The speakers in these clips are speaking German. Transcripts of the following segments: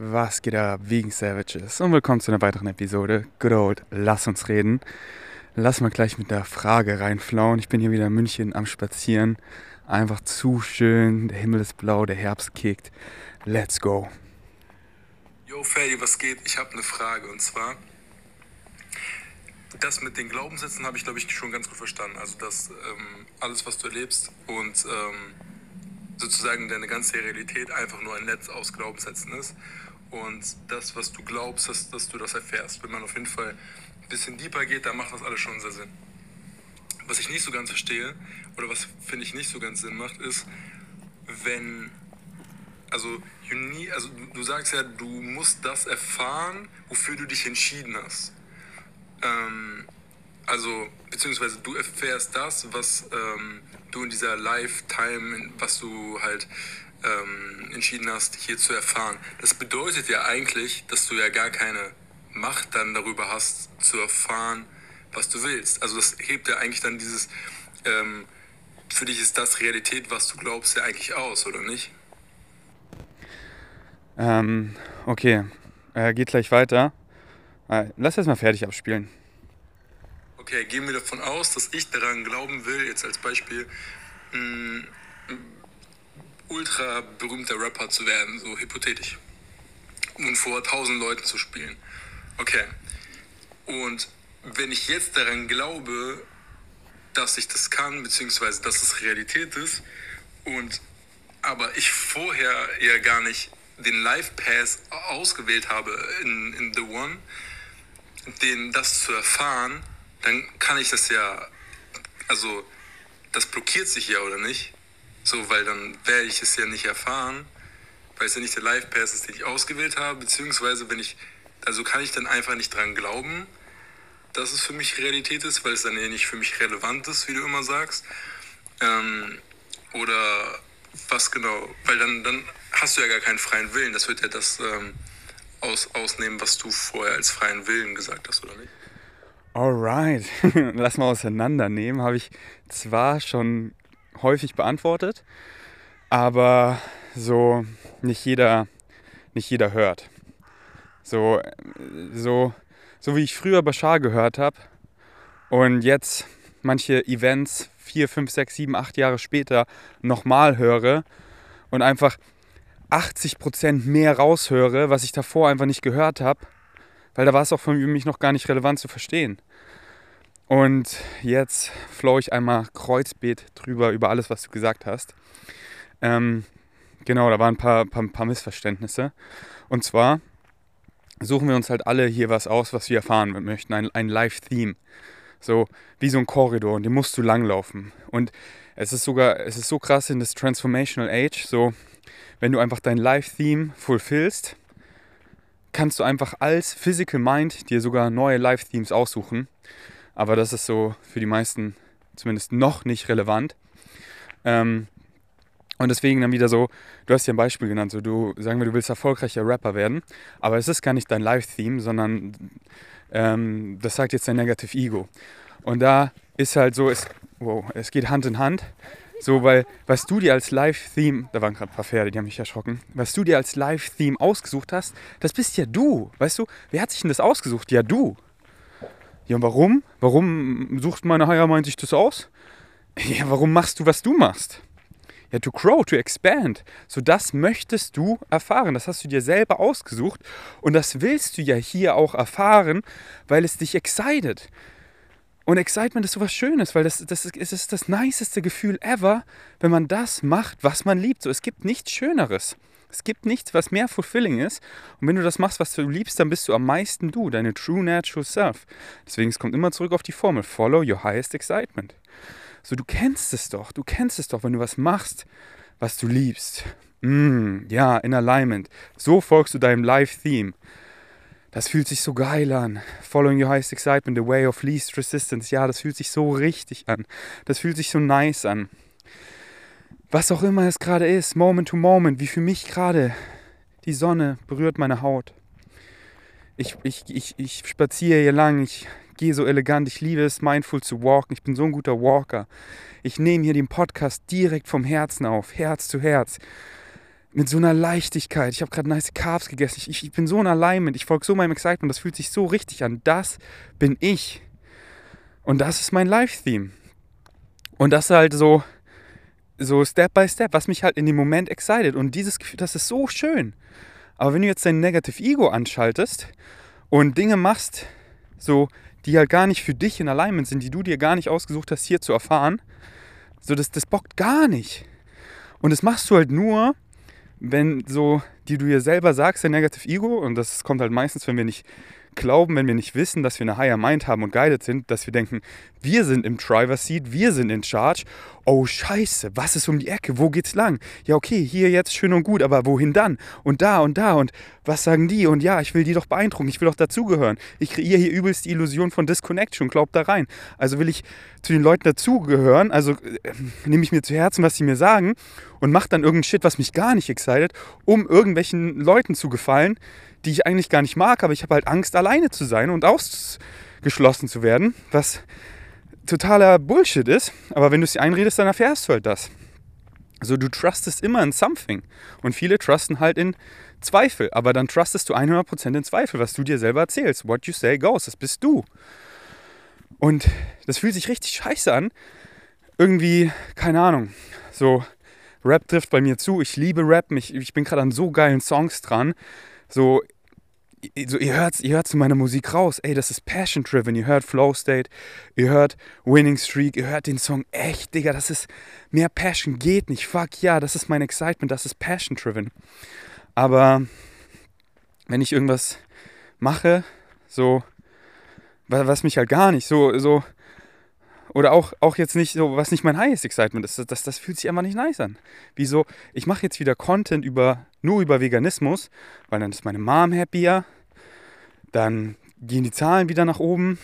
Was geht ab, wegen Savages? Und willkommen zu einer weiteren Episode. Good old, lass uns reden. Lass mal gleich mit der Frage reinflauen. Ich bin hier wieder in München am Spazieren. Einfach zu schön. Der Himmel ist blau, der Herbst kickt. Let's go. Yo, Ferdi, was geht? Ich habe eine Frage und zwar, das mit den Glaubenssätzen habe ich, glaube ich, schon ganz gut verstanden. Also, dass ähm, alles, was du erlebst und ähm, sozusagen deine ganze Realität einfach nur ein Netz aus Glaubenssätzen ist und das, was du glaubst, dass, dass du das erfährst. Wenn man auf jeden Fall ein bisschen deeper geht, dann macht das alles schon sehr Sinn. Was ich nicht so ganz verstehe, oder was finde ich nicht so ganz Sinn macht, ist, wenn, also, nie, also du sagst ja, du musst das erfahren, wofür du dich entschieden hast. Ähm, also, beziehungsweise du erfährst das, was ähm, du in dieser Lifetime, was du halt ähm, entschieden hast, hier zu erfahren. Das bedeutet ja eigentlich, dass du ja gar keine Macht dann darüber hast, zu erfahren, was du willst. Also das hebt ja eigentlich dann dieses, ähm, für dich ist das Realität, was du glaubst, ja eigentlich aus, oder nicht? Ähm, okay, äh, geht gleich weiter. Äh, lass erst mal fertig abspielen. Okay, gehen wir davon aus, dass ich daran glauben will, jetzt als Beispiel, mh, ultra berühmter Rapper zu werden, so hypothetisch. Und vor tausend Leuten zu spielen. Okay. Und wenn ich jetzt daran glaube, dass ich das kann, beziehungsweise dass es Realität ist, und aber ich vorher ja gar nicht den Live Pass ausgewählt habe in, in The One, den das zu erfahren, dann kann ich das ja, also das blockiert sich ja oder nicht? So, weil dann werde ich es ja nicht erfahren, weil es ja nicht der Live Pass ist, den ich ausgewählt habe, beziehungsweise wenn ich, also kann ich dann einfach nicht dran glauben, dass es für mich Realität ist, weil es dann ja nicht für mich relevant ist, wie du immer sagst. Ähm, oder was genau, weil dann, dann hast du ja gar keinen freien Willen. Das wird ja das ähm, aus, ausnehmen, was du vorher als freien Willen gesagt hast, oder nicht? Alright, lass mal auseinandernehmen. Habe ich zwar schon häufig beantwortet, aber so nicht jeder, nicht jeder hört. So, so, so wie ich früher Bashar gehört habe und jetzt manche Events vier, fünf, sechs, sieben, acht Jahre später nochmal höre und einfach 80 Prozent mehr raushöre, was ich davor einfach nicht gehört habe, weil da war es auch für mich noch gar nicht relevant zu verstehen. Und jetzt flow ich einmal Kreuzbeet drüber über alles, was du gesagt hast. Ähm, genau, da waren ein paar, paar, paar Missverständnisse. Und zwar suchen wir uns halt alle hier was aus, was wir erfahren möchten. Ein, ein Live-Theme. So wie so ein Korridor und den musst du langlaufen. Und es ist sogar, es ist so krass in das Transformational Age, so wenn du einfach dein Live-Theme fulfillst, kannst du einfach als Physical Mind dir sogar neue Live-Themes aussuchen. Aber das ist so für die meisten zumindest noch nicht relevant. Ähm, und deswegen dann wieder so, du hast ja ein Beispiel genannt, so du, sagen wir, du willst erfolgreicher Rapper werden, aber es ist gar nicht dein Live-Theme, sondern ähm, das sagt jetzt dein Negative Ego. Und da ist halt so, es, wow, es geht Hand in Hand, so, weil was du dir als Live-Theme, da waren gerade ein paar Pferde, die haben mich erschrocken, was du dir als Live-Theme ausgesucht hast, das bist ja du, weißt du? Wer hat sich denn das ausgesucht? Ja, du. Ja, und warum? Warum sucht meine Higher Mind sich das aus? Ja, warum machst du, was du machst? Ja, to grow, to expand. So, das möchtest du erfahren. Das hast du dir selber ausgesucht. Und das willst du ja hier auch erfahren, weil es dich excited. Und Excitement ist sowas Schönes, weil das, das, ist, das ist das niceste Gefühl ever, wenn man das macht, was man liebt. So, es gibt nichts Schöneres. Es gibt nichts, was mehr fulfilling ist. Und wenn du das machst, was du liebst, dann bist du am meisten du, deine true natural self. Deswegen, es kommt immer zurück auf die Formel. Follow your highest excitement. So, du kennst es doch. Du kennst es doch, wenn du was machst, was du liebst. Mm, ja, in Alignment. So folgst du deinem Live-Theme. Das fühlt sich so geil an. Following your highest excitement, the way of least resistance. Ja, das fühlt sich so richtig an. Das fühlt sich so nice an was auch immer es gerade ist, Moment to Moment, wie für mich gerade die Sonne berührt meine Haut. Ich, ich, ich, ich spaziere hier lang, ich gehe so elegant, ich liebe es, mindful zu walken. Ich bin so ein guter Walker. Ich nehme hier den Podcast direkt vom Herzen auf, Herz zu Herz. mit so einer Leichtigkeit. Ich habe gerade nice Carbs gegessen. Ich, ich bin so in Alignment. Ich folge so meinem Excitement. Das fühlt sich so richtig an. Das bin ich. Und das ist mein Live-Theme. Und das ist halt so, so Step by Step, was mich halt in dem Moment excited. Und dieses Gefühl, das ist so schön. Aber wenn du jetzt dein Negative Ego anschaltest und Dinge machst, so, die halt gar nicht für dich in Alignment sind, die du dir gar nicht ausgesucht hast, hier zu erfahren, so, das, das bockt gar nicht. Und das machst du halt nur, wenn so, die du dir selber sagst, der Negative Ego, und das kommt halt meistens, wenn wir nicht glauben, wenn wir nicht wissen, dass wir eine Higher Mind haben und guided sind, dass wir denken, wir sind im Driver Seat, wir sind in Charge. Oh Scheiße, was ist um die Ecke? Wo geht's lang? Ja, okay, hier jetzt schön und gut, aber wohin dann? Und da und da und was sagen die? Und ja, ich will die doch beeindrucken, ich will doch dazugehören. Ich kreiere hier übelst die Illusion von Disconnection, glaub da rein. Also will ich zu den Leuten dazugehören, also äh, nehme ich mir zu Herzen, was sie mir sagen und mache dann irgendeinen Shit, was mich gar nicht excited, um irgendwelchen Leuten zu gefallen, die ich eigentlich gar nicht mag, aber ich habe halt Angst, alleine zu sein und ausgeschlossen zu werden, was totaler Bullshit ist. Aber wenn du es dir einredest, dann erfährst du halt das. Also du trustest immer in something. Und viele trusten halt in Zweifel. Aber dann trustest du 100% in Zweifel, was du dir selber erzählst. What you say goes. Das bist du. Und das fühlt sich richtig scheiße an. Irgendwie, keine Ahnung, so Rap trifft bei mir zu. Ich liebe Rap. Ich, ich bin gerade an so geilen Songs dran so, so ihr hört ihr hört zu meiner Musik raus, ey, das ist Passion Driven. Ihr hört Flow State, ihr hört Winning Streak, ihr hört den Song echt, Digga, das ist mehr Passion geht nicht. Fuck ja, das ist mein Excitement, das ist Passion Driven. Aber wenn ich irgendwas mache, so was mich halt gar nicht so so oder auch, auch jetzt nicht so, was nicht mein highest excitement ist, das, das fühlt sich einfach nicht nice an. Wieso, ich mache jetzt wieder Content über, nur über Veganismus, weil dann ist meine Mom happier, dann gehen die Zahlen wieder nach oben,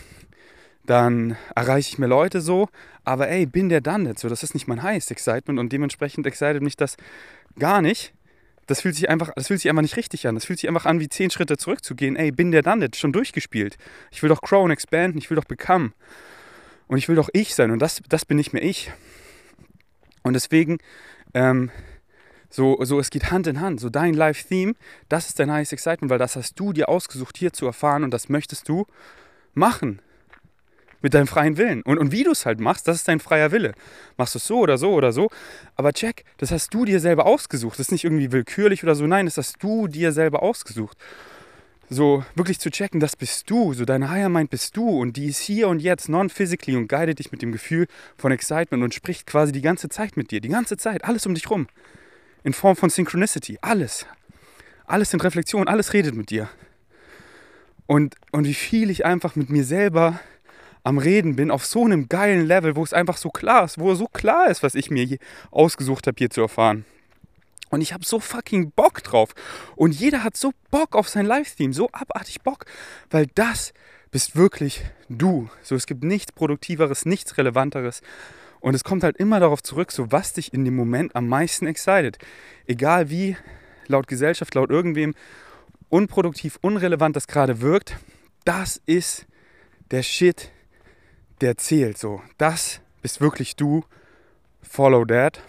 dann erreiche ich mehr Leute so, aber ey, bin der dann nicht so, das ist nicht mein highest excitement und dementsprechend excited mich das gar nicht. Das fühlt sich einfach, das fühlt sich einfach nicht richtig an. Das fühlt sich einfach an, wie zehn Schritte zurückzugehen. Ey, bin der dann nicht, schon durchgespielt. Ich will doch Crow und expanden, ich will doch become. Und ich will doch ich sein und das, das bin nicht mehr ich. Und deswegen, ähm, so, so, es geht Hand in Hand. So dein Live-Theme, das ist dein highest excitement, weil das hast du dir ausgesucht, hier zu erfahren und das möchtest du machen. Mit deinem freien Willen. Und, und wie du es halt machst, das ist dein freier Wille. Machst du es so oder so oder so. Aber check, das hast du dir selber ausgesucht. Das ist nicht irgendwie willkürlich oder so. Nein, das hast du dir selber ausgesucht so wirklich zu checken, das bist du, so deine Higher Mind bist du und die ist hier und jetzt non-physically und guidet dich mit dem Gefühl von Excitement und spricht quasi die ganze Zeit mit dir, die ganze Zeit, alles um dich rum. In Form von Synchronicity, alles. Alles in Reflexion, alles redet mit dir. Und, und wie viel ich einfach mit mir selber am Reden bin, auf so einem geilen Level, wo es einfach so klar ist, wo so klar ist, was ich mir ausgesucht habe, hier zu erfahren. Und ich habe so fucking Bock drauf. Und jeder hat so Bock auf sein Livestream, so abartig Bock, weil das bist wirklich du. So, es gibt nichts Produktiveres, nichts Relevanteres. Und es kommt halt immer darauf zurück, so was dich in dem Moment am meisten excited. Egal wie laut Gesellschaft, laut irgendwem unproduktiv, unrelevant das gerade wirkt, das ist der Shit, der zählt. So, das bist wirklich du. Follow that.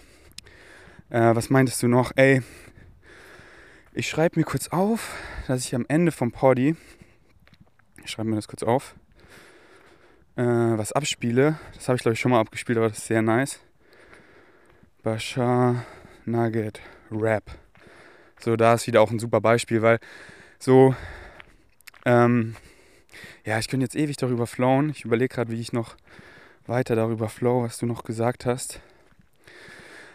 Äh, was meintest du noch? Ey, ich schreibe mir kurz auf, dass ich am Ende vom Poddy, ich schreibe mir das kurz auf, äh, was abspiele. Das habe ich glaube ich schon mal abgespielt, aber das ist sehr nice. Bashar Nugget Rap. So, da ist wieder auch ein super Beispiel, weil so, ähm, ja, ich könnte jetzt ewig darüber flowen. Ich überlege gerade, wie ich noch weiter darüber flow, was du noch gesagt hast.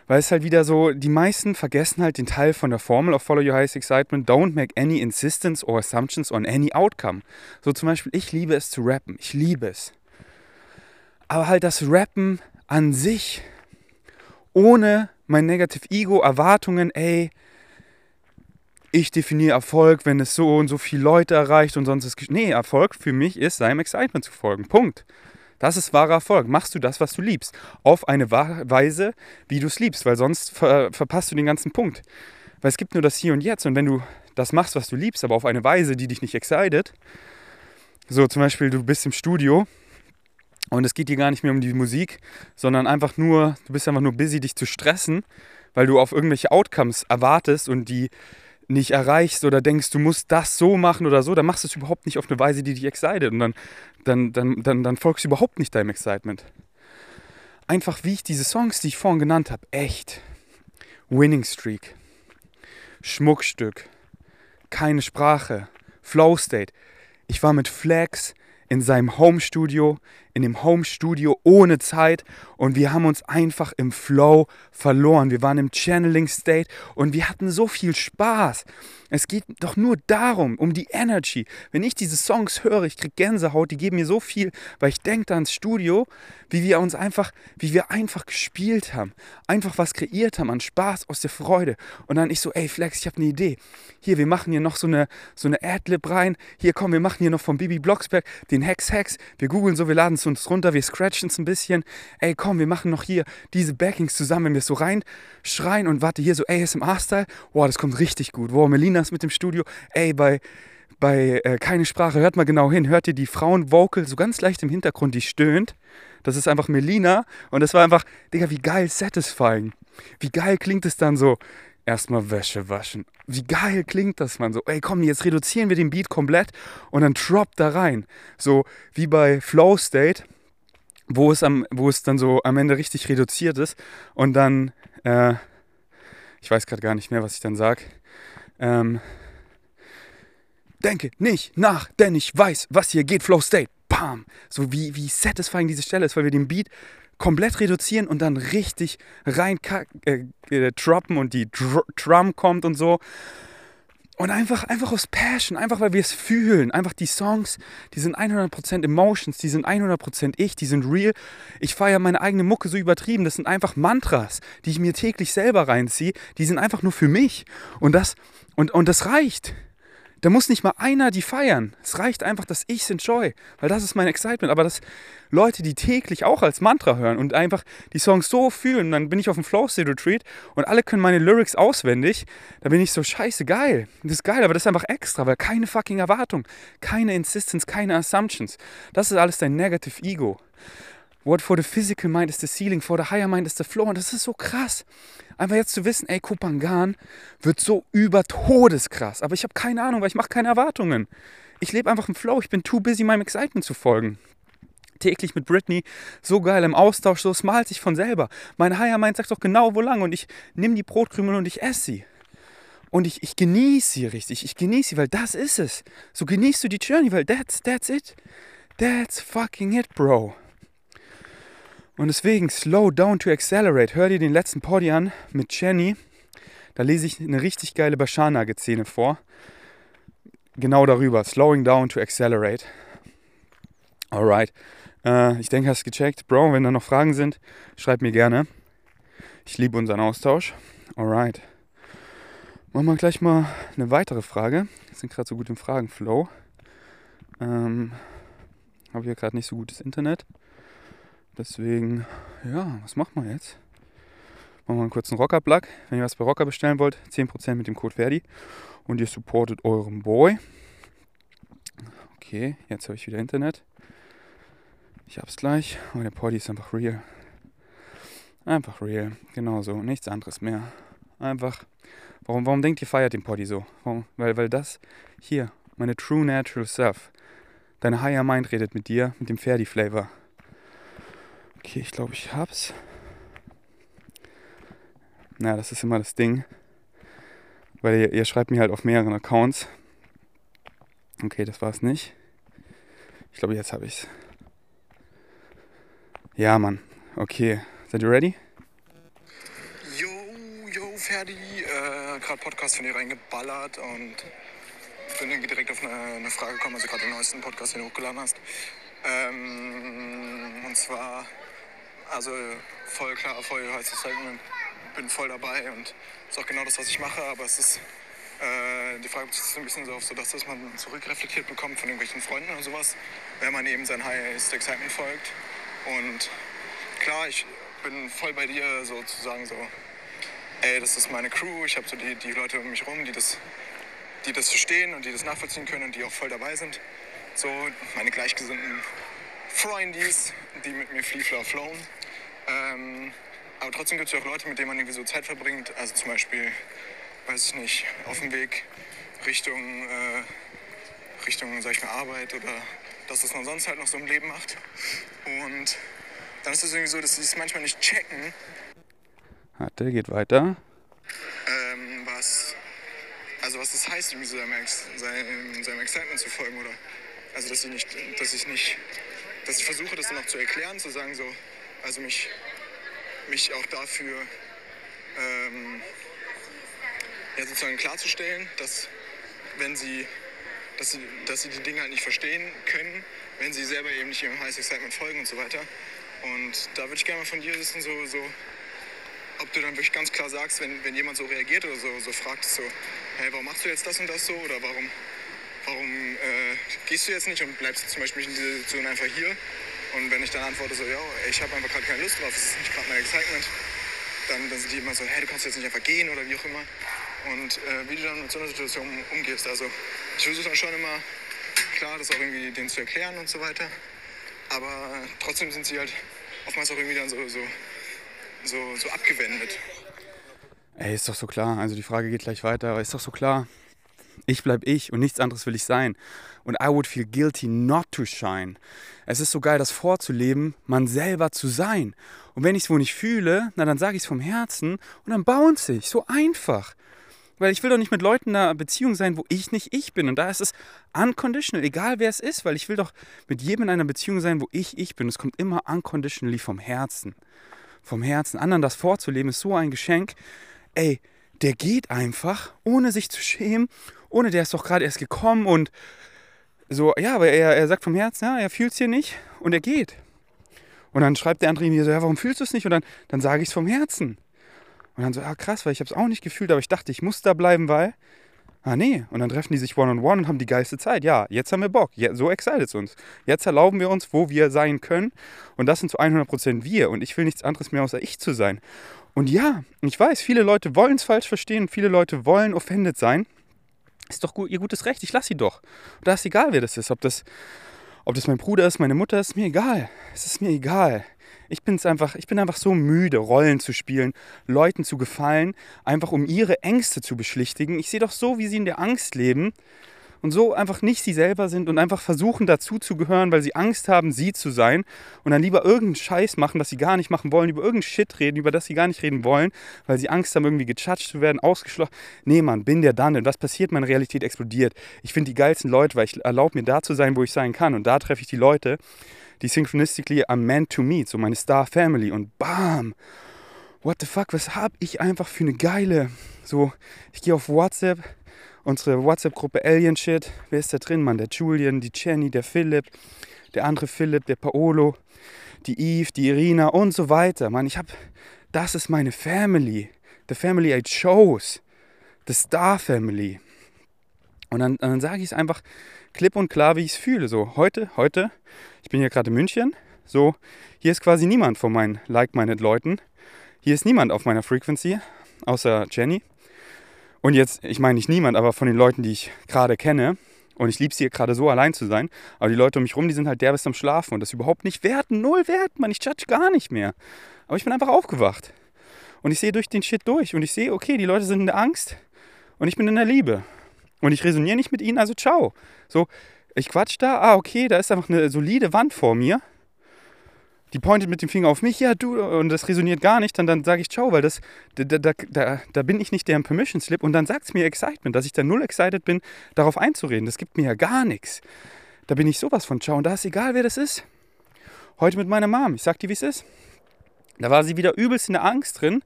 Weil es halt wieder so, die meisten vergessen halt den Teil von der Formel of Follow Your Highest Excitement. Don't make any insistence or assumptions on any outcome. So zum Beispiel, ich liebe es zu rappen. Ich liebe es. Aber halt das Rappen an sich, ohne mein Negative Ego, Erwartungen, ey, ich definiere Erfolg, wenn es so und so viele Leute erreicht und sonst ist. Nee, Erfolg für mich ist, seinem Excitement zu folgen. Punkt. Das ist wahrer Erfolg. Machst du das, was du liebst. Auf eine Weise, wie du es liebst, weil sonst ver verpasst du den ganzen Punkt. Weil es gibt nur das Hier und Jetzt. Und wenn du das machst, was du liebst, aber auf eine Weise, die dich nicht excited, so zum Beispiel, du bist im Studio und es geht dir gar nicht mehr um die Musik, sondern einfach nur, du bist einfach nur busy, dich zu stressen weil du auf irgendwelche Outcomes erwartest und die nicht erreichst oder denkst, du musst das so machen oder so, dann machst du es überhaupt nicht auf eine Weise, die dich excited und dann, dann, dann, dann, dann folgst du überhaupt nicht deinem Excitement. Einfach wie ich diese Songs, die ich vorhin genannt habe, echt. Winning Streak, Schmuckstück, keine Sprache, Flow State. Ich war mit Flex in seinem Home Studio, in dem Home Studio ohne Zeit und wir haben uns einfach im Flow verloren. Wir waren im Channeling State und wir hatten so viel Spaß. Es geht doch nur darum, um die Energy. Wenn ich diese Songs höre, ich kriege Gänsehaut, die geben mir so viel, weil ich denke da ans Studio, wie wir uns einfach, wie wir einfach gespielt haben, einfach was kreiert haben an Spaß aus der Freude. Und dann ich so, ey Flex, ich habe eine Idee. Hier, wir machen hier noch so eine, so eine Adlib rein. Hier, komm, wir machen hier noch von Bibi Blocksberg den Hex Hex. Wir googeln so, wir laden es uns runter, wir scratchen es ein bisschen. Ey, komm, wir machen noch hier diese Backings zusammen, wenn wir es so reinschreien und warte, hier so ASMR-Style. Boah, das kommt richtig gut. Boah, Melina ist mit dem Studio. Ey, bei, bei äh, Keine Sprache, hört mal genau hin. Hört ihr die Frauenvocal so ganz leicht im Hintergrund, die stöhnt? Das ist einfach Melina. Und das war einfach, Digga, wie geil satisfying. Wie geil klingt es dann so? Erstmal Wäsche waschen. Wie geil klingt das, man? So, ey, komm, jetzt reduzieren wir den Beat komplett und dann drop da rein. So wie bei Flow State, wo es, am, wo es dann so am Ende richtig reduziert ist und dann, äh, ich weiß gerade gar nicht mehr, was ich dann sage. Ähm, denke nicht nach, denn ich weiß, was hier geht. Flow State. Bam. So wie, wie satisfying diese Stelle ist, weil wir den Beat komplett reduzieren und dann richtig rein äh, äh, droppen und die Dr Drum kommt und so. Und einfach, einfach aus Passion, einfach weil wir es fühlen. Einfach die Songs, die sind 100% Emotions, die sind 100% ich, die sind real. Ich feiere meine eigene Mucke so übertrieben. Das sind einfach Mantras, die ich mir täglich selber reinziehe. Die sind einfach nur für mich. Und das, und, und das reicht. Da muss nicht mal einer die feiern. Es reicht einfach, dass ich es enjoy, weil das ist mein Excitement. Aber dass Leute, die täglich auch als Mantra hören und einfach die Songs so fühlen, dann bin ich auf dem Flow State Retreat und alle können meine Lyrics auswendig. Da bin ich so scheiße geil. Das ist geil, aber das ist einfach extra, weil keine fucking Erwartung, keine Insistence, keine Assumptions. Das ist alles dein Negative Ego. What for the physical mind is the ceiling, for the higher mind is the floor. Und das ist so krass. Einfach jetzt zu wissen, ey, Kupangan wird so über Todeskrass. Aber ich habe keine Ahnung, weil ich mache keine Erwartungen. Ich lebe einfach im Flow. Ich bin too busy, meinem Excitement zu folgen. Täglich mit Britney, so geil im Austausch, so es malt sich von selber. Mein Higher Mind sagt doch genau, wo lang. Und ich nehme die Brotkrümel und ich esse sie. Und ich, ich genieße sie richtig. Ich genieße sie, weil das ist es. So genießt du die Journey, weil that's, that's it. That's fucking it, Bro. Und deswegen Slow Down to Accelerate. Hör dir den letzten Poddy an mit Jenny. Da lese ich eine richtig geile Bashana-Szene vor. Genau darüber. Slowing Down to Accelerate. Alright. Äh, ich denke, hast gecheckt. Bro, wenn da noch Fragen sind, schreib mir gerne. Ich liebe unseren Austausch. Alright. Machen wir gleich mal eine weitere Frage. Wir sind gerade so gut im Fragenflow. Ähm, Habe hier gerade nicht so gutes Internet. Deswegen, ja, was macht man jetzt? Machen wir einen kurzen Rocker-Plug. Wenn ihr was bei Rocker bestellen wollt, 10% mit dem Code Verdi und ihr supportet euren Boy. Okay, jetzt habe ich wieder Internet. Ich hab's gleich. Oh, der Poddy ist einfach real. Einfach real. Genauso. Nichts anderes mehr. Einfach. Warum, warum denkt ihr, feiert den Poddy so? Warum? Weil, weil das hier, meine True Natural Self, deine Higher Mind redet mit dir, mit dem Ferdi Flavor. Okay, ich glaube, ich hab's. Na, das ist immer das Ding. Weil ihr, ihr schreibt mir halt auf mehreren Accounts. Okay, das war's nicht. Ich glaube, jetzt habe ich's. Ja, Mann. Okay. Seid ihr ready? Yo, yo, Ferdi. Äh, gerade Podcast von dir reingeballert und bin irgendwie direkt auf eine, eine Frage gekommen, also gerade den neuesten Podcast, den du hochgeladen hast. Ähm, und zwar also voll klar, voll heißes Segment. Bin voll dabei und ist auch genau das, was ich mache. Aber es ist äh, die Frage ist ein bisschen so auf so das, man zurückreflektiert bekommt von irgendwelchen Freunden oder sowas, wenn man eben sein Highest Excitement folgt. Und klar, ich bin voll bei dir sozusagen so, ey, das ist meine Crew. Ich habe so die, die Leute um mich rum, die das, die das verstehen und die das nachvollziehen können und die auch voll dabei sind. So meine gleichgesinnten Freundies, die mit mir Fliefler flown. Ähm, Aber trotzdem gibt es ja auch Leute, mit denen man irgendwie so Zeit verbringt. Also zum Beispiel, weiß ich nicht, auf dem Weg Richtung, äh, Richtung, sag ich mal, Arbeit oder das, was man sonst halt noch so im Leben macht. Und dann ist es irgendwie so, dass sie es manchmal nicht checken, Warte, geht weiter. ähm, was, also was das heißt, irgendwie so seinem, seinem, seinem Excitement zu folgen. Oder also dass ich nicht, dass ich nicht, dass ich versuche, das dann auch zu erklären, zu sagen so, also mich, mich auch dafür ähm, ja, sozusagen klarzustellen, dass wenn sie, dass sie, dass sie die Dinge halt nicht verstehen können, wenn sie selber eben nicht ihrem Highest Excitement folgen und so weiter. Und da würde ich gerne mal von dir wissen, so, so, ob du dann wirklich ganz klar sagst, wenn, wenn jemand so reagiert oder so, so fragt, so, hey, warum machst du jetzt das und das so? Oder warum, warum äh, gehst du jetzt nicht und bleibst zum Beispiel in dieser Situation einfach hier? Und wenn ich dann antworte so, ja, ich habe einfach gerade keine Lust drauf, es ist nicht gerade mein Excitement, dann, dann sind die immer so, hey, du kannst jetzt nicht einfach gehen oder wie auch immer. Und äh, wie du dann mit so einer Situation umgehst. Also ich versuche dann schon immer klar, das auch irgendwie denen zu erklären und so weiter. Aber trotzdem sind sie halt oftmals auch irgendwie dann so, so, so, so abgewendet. Ey, ist doch so klar. Also die Frage geht gleich weiter, aber ist doch so klar. Ich bleib ich und nichts anderes will ich sein. Und I would feel guilty not to shine. Es ist so geil, das vorzuleben, man selber zu sein. Und wenn ich es wohl nicht fühle, na dann sage ich es vom Herzen und dann bounce ich. So einfach. Weil ich will doch nicht mit Leuten in einer Beziehung sein, wo ich nicht ich bin. Und da ist es unconditional, egal wer es ist, weil ich will doch mit jedem in einer Beziehung sein, wo ich ich bin. Es kommt immer unconditionally vom Herzen. Vom Herzen. Anderen das vorzuleben ist so ein Geschenk. Ey, der geht einfach, ohne sich zu schämen, ohne der ist doch gerade erst gekommen und so, ja, aber er, er sagt vom Herzen, ja, er fühlt es hier nicht und er geht. Und dann schreibt der andere mir so, ja, warum fühlst du es nicht? Und dann, dann sage ich es vom Herzen. Und dann so, ah krass, weil ich habe es auch nicht gefühlt, aber ich dachte, ich muss da bleiben, weil, ah nee. Und dann treffen die sich one-on-one und haben die geilste Zeit. Ja, jetzt haben wir Bock. Ja, so excited es uns. Jetzt erlauben wir uns, wo wir sein können. Und das sind zu 100% wir. Und ich will nichts anderes mehr, außer ich zu sein. Und ja, ich weiß, viele Leute wollen es falsch verstehen, viele Leute wollen offended sein. Ist doch gut, ihr gutes Recht, ich lasse sie doch. Und da ist egal, wer das ist. Ob das, ob das mein Bruder ist, meine Mutter, ist mir egal. Es ist mir egal. Ich, bin's einfach, ich bin einfach so müde, Rollen zu spielen, Leuten zu gefallen, einfach um ihre Ängste zu beschlichtigen. Ich sehe doch so, wie sie in der Angst leben und so einfach nicht sie selber sind und einfach versuchen dazu zu gehören, weil sie Angst haben, sie zu sein und dann lieber irgendeinen Scheiß machen, das sie gar nicht machen wollen, über irgendeinen Shit reden, über das sie gar nicht reden wollen, weil sie Angst haben, irgendwie gejudged zu werden, ausgeschlossen. Nee, Mann, bin der dann. Und was passiert? Meine Realität explodiert. Ich finde die geilsten Leute, weil ich erlaube mir da zu sein, wo ich sein kann. Und da treffe ich die Leute, die synchronistically are meant to meet, so meine Star Family. Und bam! What the fuck, was hab ich einfach für eine geile. So, ich gehe auf WhatsApp, unsere WhatsApp-Gruppe Alien Shit. Wer ist da drin, Mann? Der Julian, die Jenny, der Philipp, der andere Philipp, der Paolo, die Eve, die Irina und so weiter. Mann, ich hab. Das ist meine Family. The family I chose. The Star Family. Und dann, dann sage ich es einfach klipp und klar, wie ich es fühle. So, heute, heute, ich bin hier gerade in München. So, hier ist quasi niemand von meinen like-minded Leuten. Hier ist niemand auf meiner Frequency, außer Jenny. Und jetzt, ich meine nicht niemand, aber von den Leuten, die ich gerade kenne. Und ich liebe es hier gerade so allein zu sein. Aber die Leute um mich rum, die sind halt derbest am Schlafen. Und das überhaupt nicht werten, null wert, man. Ich judge gar nicht mehr. Aber ich bin einfach aufgewacht. Und ich sehe durch den Shit durch. Und ich sehe, okay, die Leute sind in der Angst. Und ich bin in der Liebe. Und ich resoniere nicht mit ihnen, also ciao. So, ich quatsch da, ah, okay, da ist einfach eine solide Wand vor mir. Die pointet mit dem Finger auf mich, ja, du, und das resoniert gar nicht, dann, dann sage ich ciao, weil das, da, da, da, da bin ich nicht der im Permission Slip und dann sagt es mir Excitement, dass ich da null excited bin, darauf einzureden. Das gibt mir ja gar nichts. Da bin ich sowas von ciao und da ist egal, wer das ist. Heute mit meiner Mom, ich sag dir, wie es ist. Da war sie wieder übelst in der Angst drin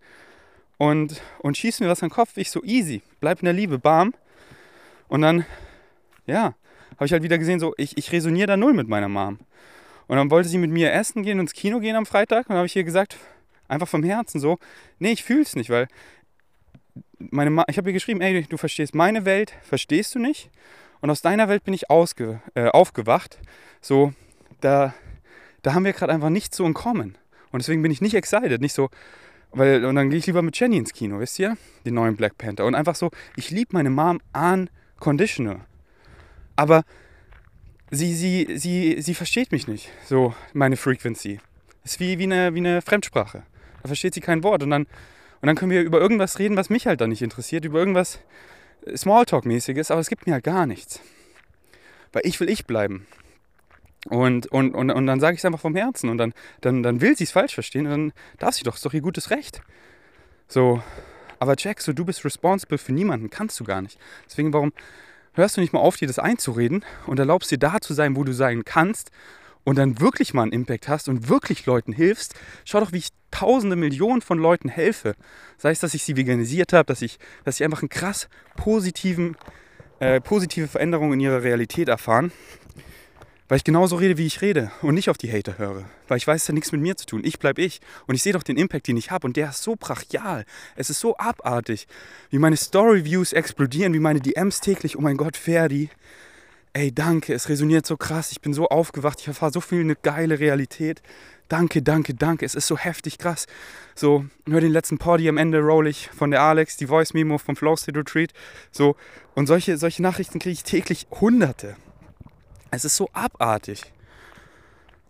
und, und schießt mir was an den Kopf. Ich so easy, bleib in der Liebe, bam. Und dann, ja, habe ich halt wieder gesehen, so, ich, ich resoniere da null mit meiner Mom. Und dann wollte sie mit mir essen gehen, ins Kino gehen am Freitag. Und dann habe ich ihr gesagt, einfach vom Herzen so, nee, ich fühle es nicht, weil meine Ma ich habe ihr geschrieben, ey, du verstehst meine Welt, verstehst du nicht? Und aus deiner Welt bin ich ausge äh, aufgewacht. So, da, da haben wir gerade einfach nichts in Common. Und deswegen bin ich nicht excited, nicht so, weil, und dann gehe ich lieber mit Jenny ins Kino, wisst ihr? Den neuen Black Panther. Und einfach so, ich liebe meine Mom unconditional. Aber sie, sie, sie, sie versteht mich nicht, so meine Frequency. Ist wie, wie, eine, wie eine Fremdsprache. Da versteht sie kein Wort. Und dann, und dann können wir über irgendwas reden, was mich halt dann nicht interessiert, über irgendwas Smalltalk-mäßiges, aber es gibt mir halt gar nichts. Weil ich will ich bleiben. Und, und, und, und dann sage ich es einfach vom Herzen und dann, dann, dann will sie es falsch verstehen und dann darf sie doch, ist doch ihr gutes Recht. So, aber Jack, so du bist responsible für niemanden, kannst du gar nicht. Deswegen, warum hörst du nicht mal auf, dir das einzureden und erlaubst dir da zu sein, wo du sein kannst und dann wirklich mal einen Impact hast und wirklich Leuten hilfst? Schau doch, wie ich tausende Millionen von Leuten helfe. Sei es, dass ich sie veganisiert habe, dass ich, dass ich einfach einen krass positiven, äh, positive Veränderung in ihrer Realität erfahren weil ich genauso rede, wie ich rede und nicht auf die Hater höre. Weil ich weiß, es hat nichts mit mir zu tun. Ich bleibe ich. Und ich sehe doch den Impact, den ich habe. Und der ist so brachial. Es ist so abartig. Wie meine Story-Views explodieren, wie meine DMs täglich. Oh mein Gott, Ferdi. Ey, danke. Es resoniert so krass. Ich bin so aufgewacht. Ich erfahre so viel eine geile Realität. Danke, danke, danke. Es ist so heftig krass. So, hör den letzten Party am Ende roll ich von der Alex, die Voice Memo vom Flow State Retreat. So, und solche, solche Nachrichten kriege ich täglich hunderte. Es ist so abartig.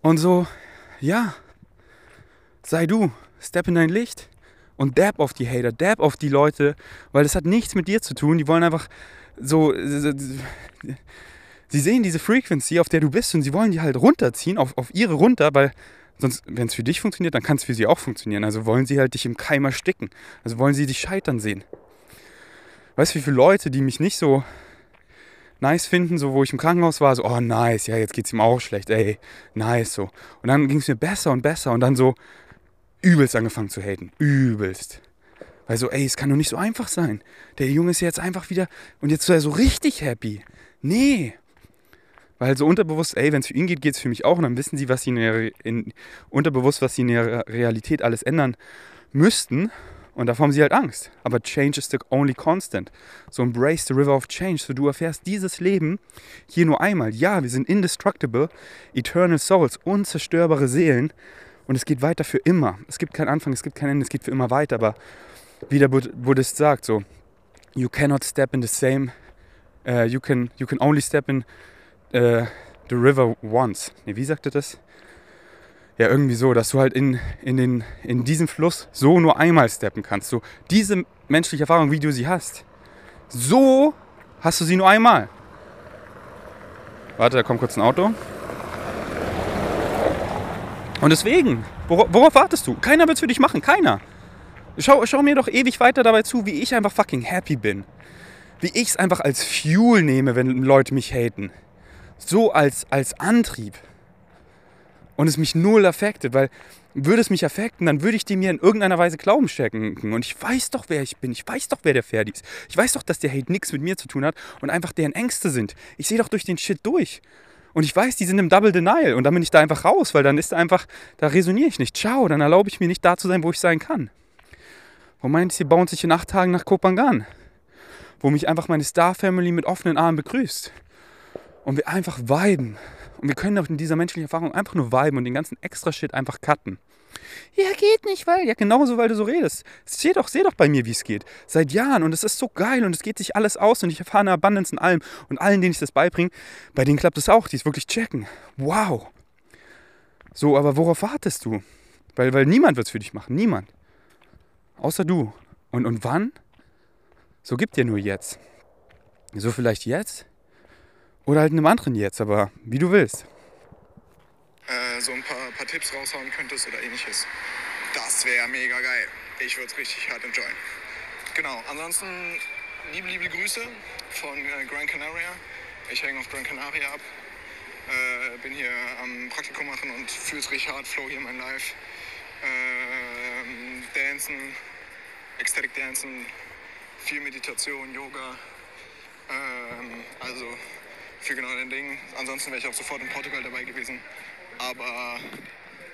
Und so, ja, sei du, step in dein Licht und dab auf die Hater, dab auf die Leute, weil das hat nichts mit dir zu tun. Die wollen einfach so, sie sehen diese Frequency, auf der du bist und sie wollen die halt runterziehen, auf, auf ihre runter, weil sonst, wenn es für dich funktioniert, dann kann es für sie auch funktionieren. Also wollen sie halt dich im Keim ersticken. Also wollen sie dich scheitern sehen. Weißt du, wie viele Leute, die mich nicht so nice finden, so wo ich im Krankenhaus war, so, oh nice, ja, jetzt geht's ihm auch schlecht, ey, nice, so. Und dann ging es mir besser und besser und dann so übelst angefangen zu haten, übelst. Weil so, ey, es kann doch nicht so einfach sein. Der Junge ist jetzt einfach wieder und jetzt ist er so richtig happy. Nee. Weil so unterbewusst, ey, wenn es für ihn geht, geht es für mich auch. Und dann wissen sie, was sie in, der, in unterbewusst, was sie in der Realität alles ändern müssten. Und davor haben sie halt Angst. Aber Change is the only constant. So embrace the river of change. So du erfährst dieses Leben hier nur einmal. Ja, wir sind indestructible, eternal souls, unzerstörbare Seelen. Und es geht weiter für immer. Es gibt keinen Anfang, es gibt kein Ende, es geht für immer weiter. Aber wie der Buddhist sagt, so, you cannot step in the same, uh, you, can, you can only step in uh, the river once. Nee, wie sagt er das? Ja, irgendwie so, dass du halt in, in, den, in diesen Fluss so nur einmal steppen kannst. So diese menschliche Erfahrung, wie du sie hast, so hast du sie nur einmal. Warte, da kommt kurz ein Auto. Und deswegen, wor worauf wartest du? Keiner wird es für dich machen, keiner. Schau, schau mir doch ewig weiter dabei zu, wie ich einfach fucking happy bin. Wie ich es einfach als Fuel nehme, wenn Leute mich haten. So als, als Antrieb und es mich null affektet, weil würde es mich affekten, dann würde ich dem mir in irgendeiner Weise Glauben schenken. Und ich weiß doch, wer ich bin. Ich weiß doch, wer der Ferdi ist. Ich weiß doch, dass der Hate nichts mit mir zu tun hat und einfach deren Ängste sind. Ich sehe doch durch den Shit durch. Und ich weiß, die sind im Double Denial. Und dann bin ich da einfach raus, weil dann ist einfach, da resoniere ich nicht. Ciao, dann erlaube ich mir nicht da zu sein, wo ich sein kann. Wo meint sie bauen sich in acht Tagen nach Kopangan? Wo mich einfach meine Star Family mit offenen Armen begrüßt. Und wir einfach viben und wir können auch in dieser menschlichen Erfahrung einfach nur viben und den ganzen extra Shit einfach cutten. Ja, geht nicht, weil. Ja, genauso, weil du so redest. Seh doch, seh doch bei mir, wie es geht. Seit Jahren und es ist so geil und es geht sich alles aus und ich erfahre eine Abundance in allem. Und allen, denen ich das beibringe, bei denen klappt es auch, die es wirklich checken. Wow. So, aber worauf wartest du? Weil, weil niemand wird es für dich machen. Niemand. Außer du. Und, und wann? So gibt dir nur jetzt. So vielleicht jetzt? Oder halt in einem anderen jetzt, aber wie du willst. Äh, so ein paar, paar Tipps raushauen könntest oder ähnliches. Das wäre mega geil. Ich würde es richtig hart enjoyen. Genau, ansonsten liebe, liebe Grüße von äh, Gran Canaria. Ich hänge auf Gran Canaria ab. Äh, bin hier am Praktikum machen und fühle es richtig hart. Flow hier mein Live. Äh, Dancen, Ecstatic Dancen, viel Meditation, Yoga. Ähm, also für genau den Ding. Ansonsten wäre ich auch sofort in Portugal dabei gewesen. Aber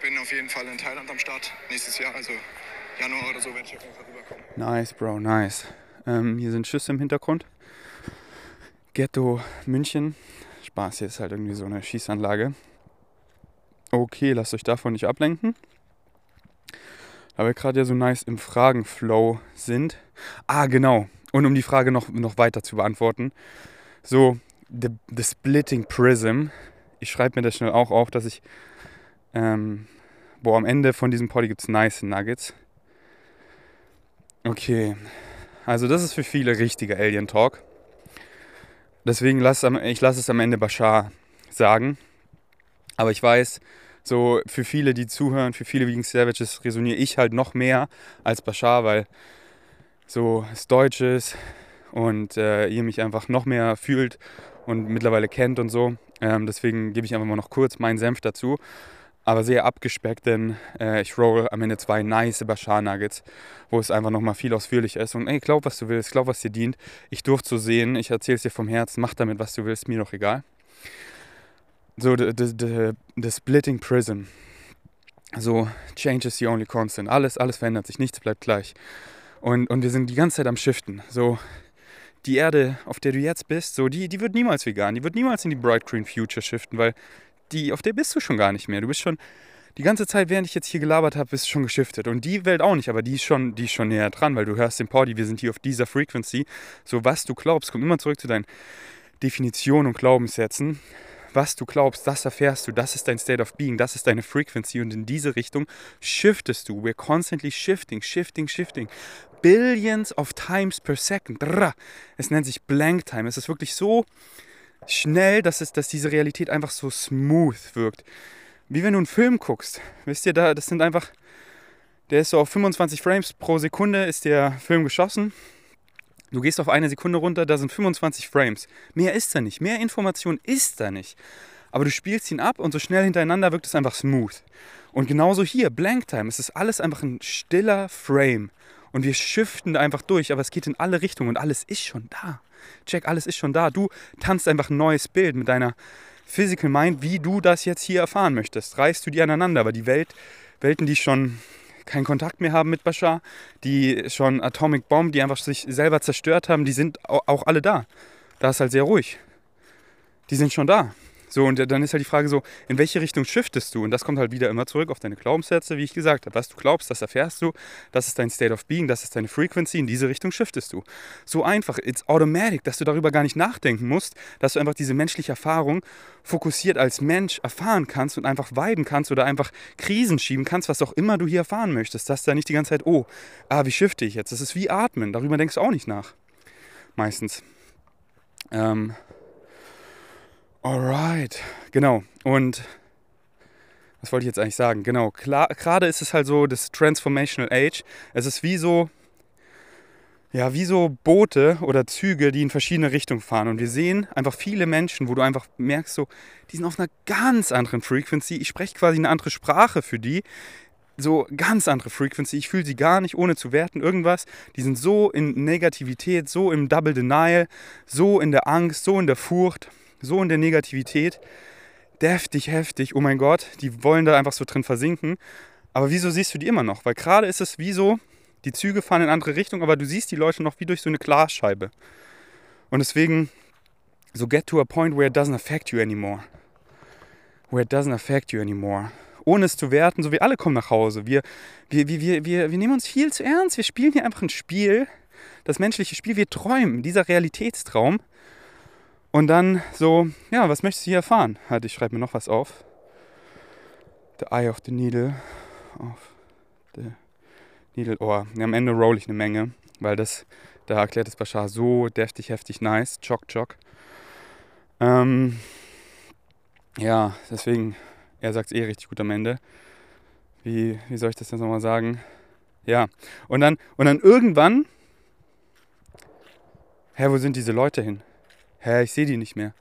bin auf jeden Fall in Thailand am Start nächstes Jahr, also Januar oder so werde ich auf jeden Fall rüberkommen. Nice, Bro, nice. Ähm, hier sind Schüsse im Hintergrund. Ghetto München. Spaß, hier ist halt irgendwie so eine Schießanlage. Okay, lasst euch davon nicht ablenken. Da wir gerade ja so nice im Fragenflow sind. Ah, genau. Und um die Frage noch, noch weiter zu beantworten. So, The, the Splitting Prism. Ich schreibe mir das schnell auch auf, dass ich. Ähm, boah, am Ende von diesem Party gibt es nice Nuggets. Okay, also das ist für viele richtiger Alien Talk. Deswegen lass ich lasse es am Ende Bashar sagen. Aber ich weiß, so für viele, die zuhören, für viele Vegan Savages resoniere ich halt noch mehr als Bashar, weil so es Deutsch ist und äh, ihr mich einfach noch mehr fühlt und mittlerweile kennt und so. Ähm, deswegen gebe ich einfach mal noch kurz meinen Senf dazu. Aber sehr abgespeckt, denn äh, ich roll am Ende zwei nice Bashar Nuggets, wo es einfach nochmal viel ausführlicher ist. Und ey, glaub, was du willst, glaub, was dir dient. Ich durfte so sehen, ich erzähle es dir vom Herzen, mach damit, was du willst, mir doch egal. So, the Splitting Prism. So, change is the only constant. Alles, alles verändert sich, nichts bleibt gleich. Und, und wir sind die ganze Zeit am Shiften. So, die Erde, auf der du jetzt bist, so, die, die wird niemals vegan. Die wird niemals in die Bright Green Future shiften, weil die, auf der bist du schon gar nicht mehr. Du bist schon die ganze Zeit, während ich jetzt hier gelabert habe, bist du schon geschiftet. Und die Welt auch nicht, aber die ist schon, die ist schon näher dran, weil du hörst den Party, wir sind hier auf dieser Frequency. So, was du glaubst, komm immer zurück zu deinen Definitionen und Glaubenssätzen. Was du glaubst, das erfährst du, das ist dein State of Being, das ist deine Frequency und in diese Richtung shiftest du. We're constantly shifting, shifting, shifting. Billions of times per second. Es nennt sich Blank Time. Es ist wirklich so schnell, dass, es, dass diese Realität einfach so smooth wirkt. Wie wenn du einen Film guckst. Wisst ihr, da, das sind einfach, der ist so auf 25 Frames pro Sekunde ist der Film geschossen. Du gehst auf eine Sekunde runter, da sind 25 Frames. Mehr ist da nicht, mehr Information ist da nicht. Aber du spielst ihn ab und so schnell hintereinander wirkt es einfach smooth. Und genauso hier, Blank Time, es ist alles einfach ein stiller Frame. Und wir shiften einfach durch, aber es geht in alle Richtungen und alles ist schon da. Check, alles ist schon da. Du tanzt einfach ein neues Bild mit deiner Physical Mind, wie du das jetzt hier erfahren möchtest. Reißt du die aneinander, aber die Welt, Welten, die schon keinen Kontakt mehr haben mit Bashar, die schon Atomic Bomb, die einfach sich selber zerstört haben, die sind auch alle da. Da ist halt sehr ruhig. Die sind schon da. So, und dann ist halt die Frage so, in welche Richtung shiftest du? Und das kommt halt wieder immer zurück auf deine Glaubenssätze, wie ich gesagt habe. Was du glaubst, das erfährst du. Das ist dein State of Being, das ist deine Frequency. In diese Richtung shiftest du. So einfach, it's automatic, dass du darüber gar nicht nachdenken musst, dass du einfach diese menschliche Erfahrung fokussiert als Mensch erfahren kannst und einfach weiden kannst oder einfach Krisen schieben kannst, was auch immer du hier erfahren möchtest. Dass da nicht die ganze Zeit, oh, ah, wie shifte ich jetzt? Das ist wie Atmen. Darüber denkst du auch nicht nach. Meistens. Ähm, Alright, genau. Und was wollte ich jetzt eigentlich sagen? Genau, gerade ist es halt so das Transformational Age. Es ist wie so, ja, wie so Boote oder Züge, die in verschiedene Richtungen fahren. Und wir sehen einfach viele Menschen, wo du einfach merkst, so, die sind auf einer ganz anderen Frequency. Ich spreche quasi eine andere Sprache für die. So ganz andere Frequency. Ich fühle sie gar nicht, ohne zu werten, irgendwas. Die sind so in Negativität, so im Double Denial, so in der Angst, so in der Furcht so in der Negativität, deftig, heftig, oh mein Gott, die wollen da einfach so drin versinken. Aber wieso siehst du die immer noch? Weil gerade ist es wie so, die Züge fahren in andere Richtungen, aber du siehst die Leute noch wie durch so eine Glasscheibe. Und deswegen, so get to a point where it doesn't affect you anymore. Where it doesn't affect you anymore. Ohne es zu werten, so wir alle kommen nach Hause. Wir, wir, wir, wir, wir, wir nehmen uns viel zu ernst. Wir spielen hier einfach ein Spiel, das menschliche Spiel. Wir träumen, dieser Realitätstraum. Und dann so, ja, was möchtest du hier erfahren? Halt, ich schreibe mir noch was auf. The Eye of the Needle. Auf the Needle. Oh, am Ende roll ich eine Menge, weil das, da erklärt das Bashar so deftig, heftig, nice. Chock, chock. Ähm, ja, deswegen, er sagt es eh richtig gut am Ende. Wie, wie soll ich das jetzt nochmal sagen? Ja, und dann, und dann irgendwann, hä, wo sind diese Leute hin? Hä, ich sehe die nicht mehr.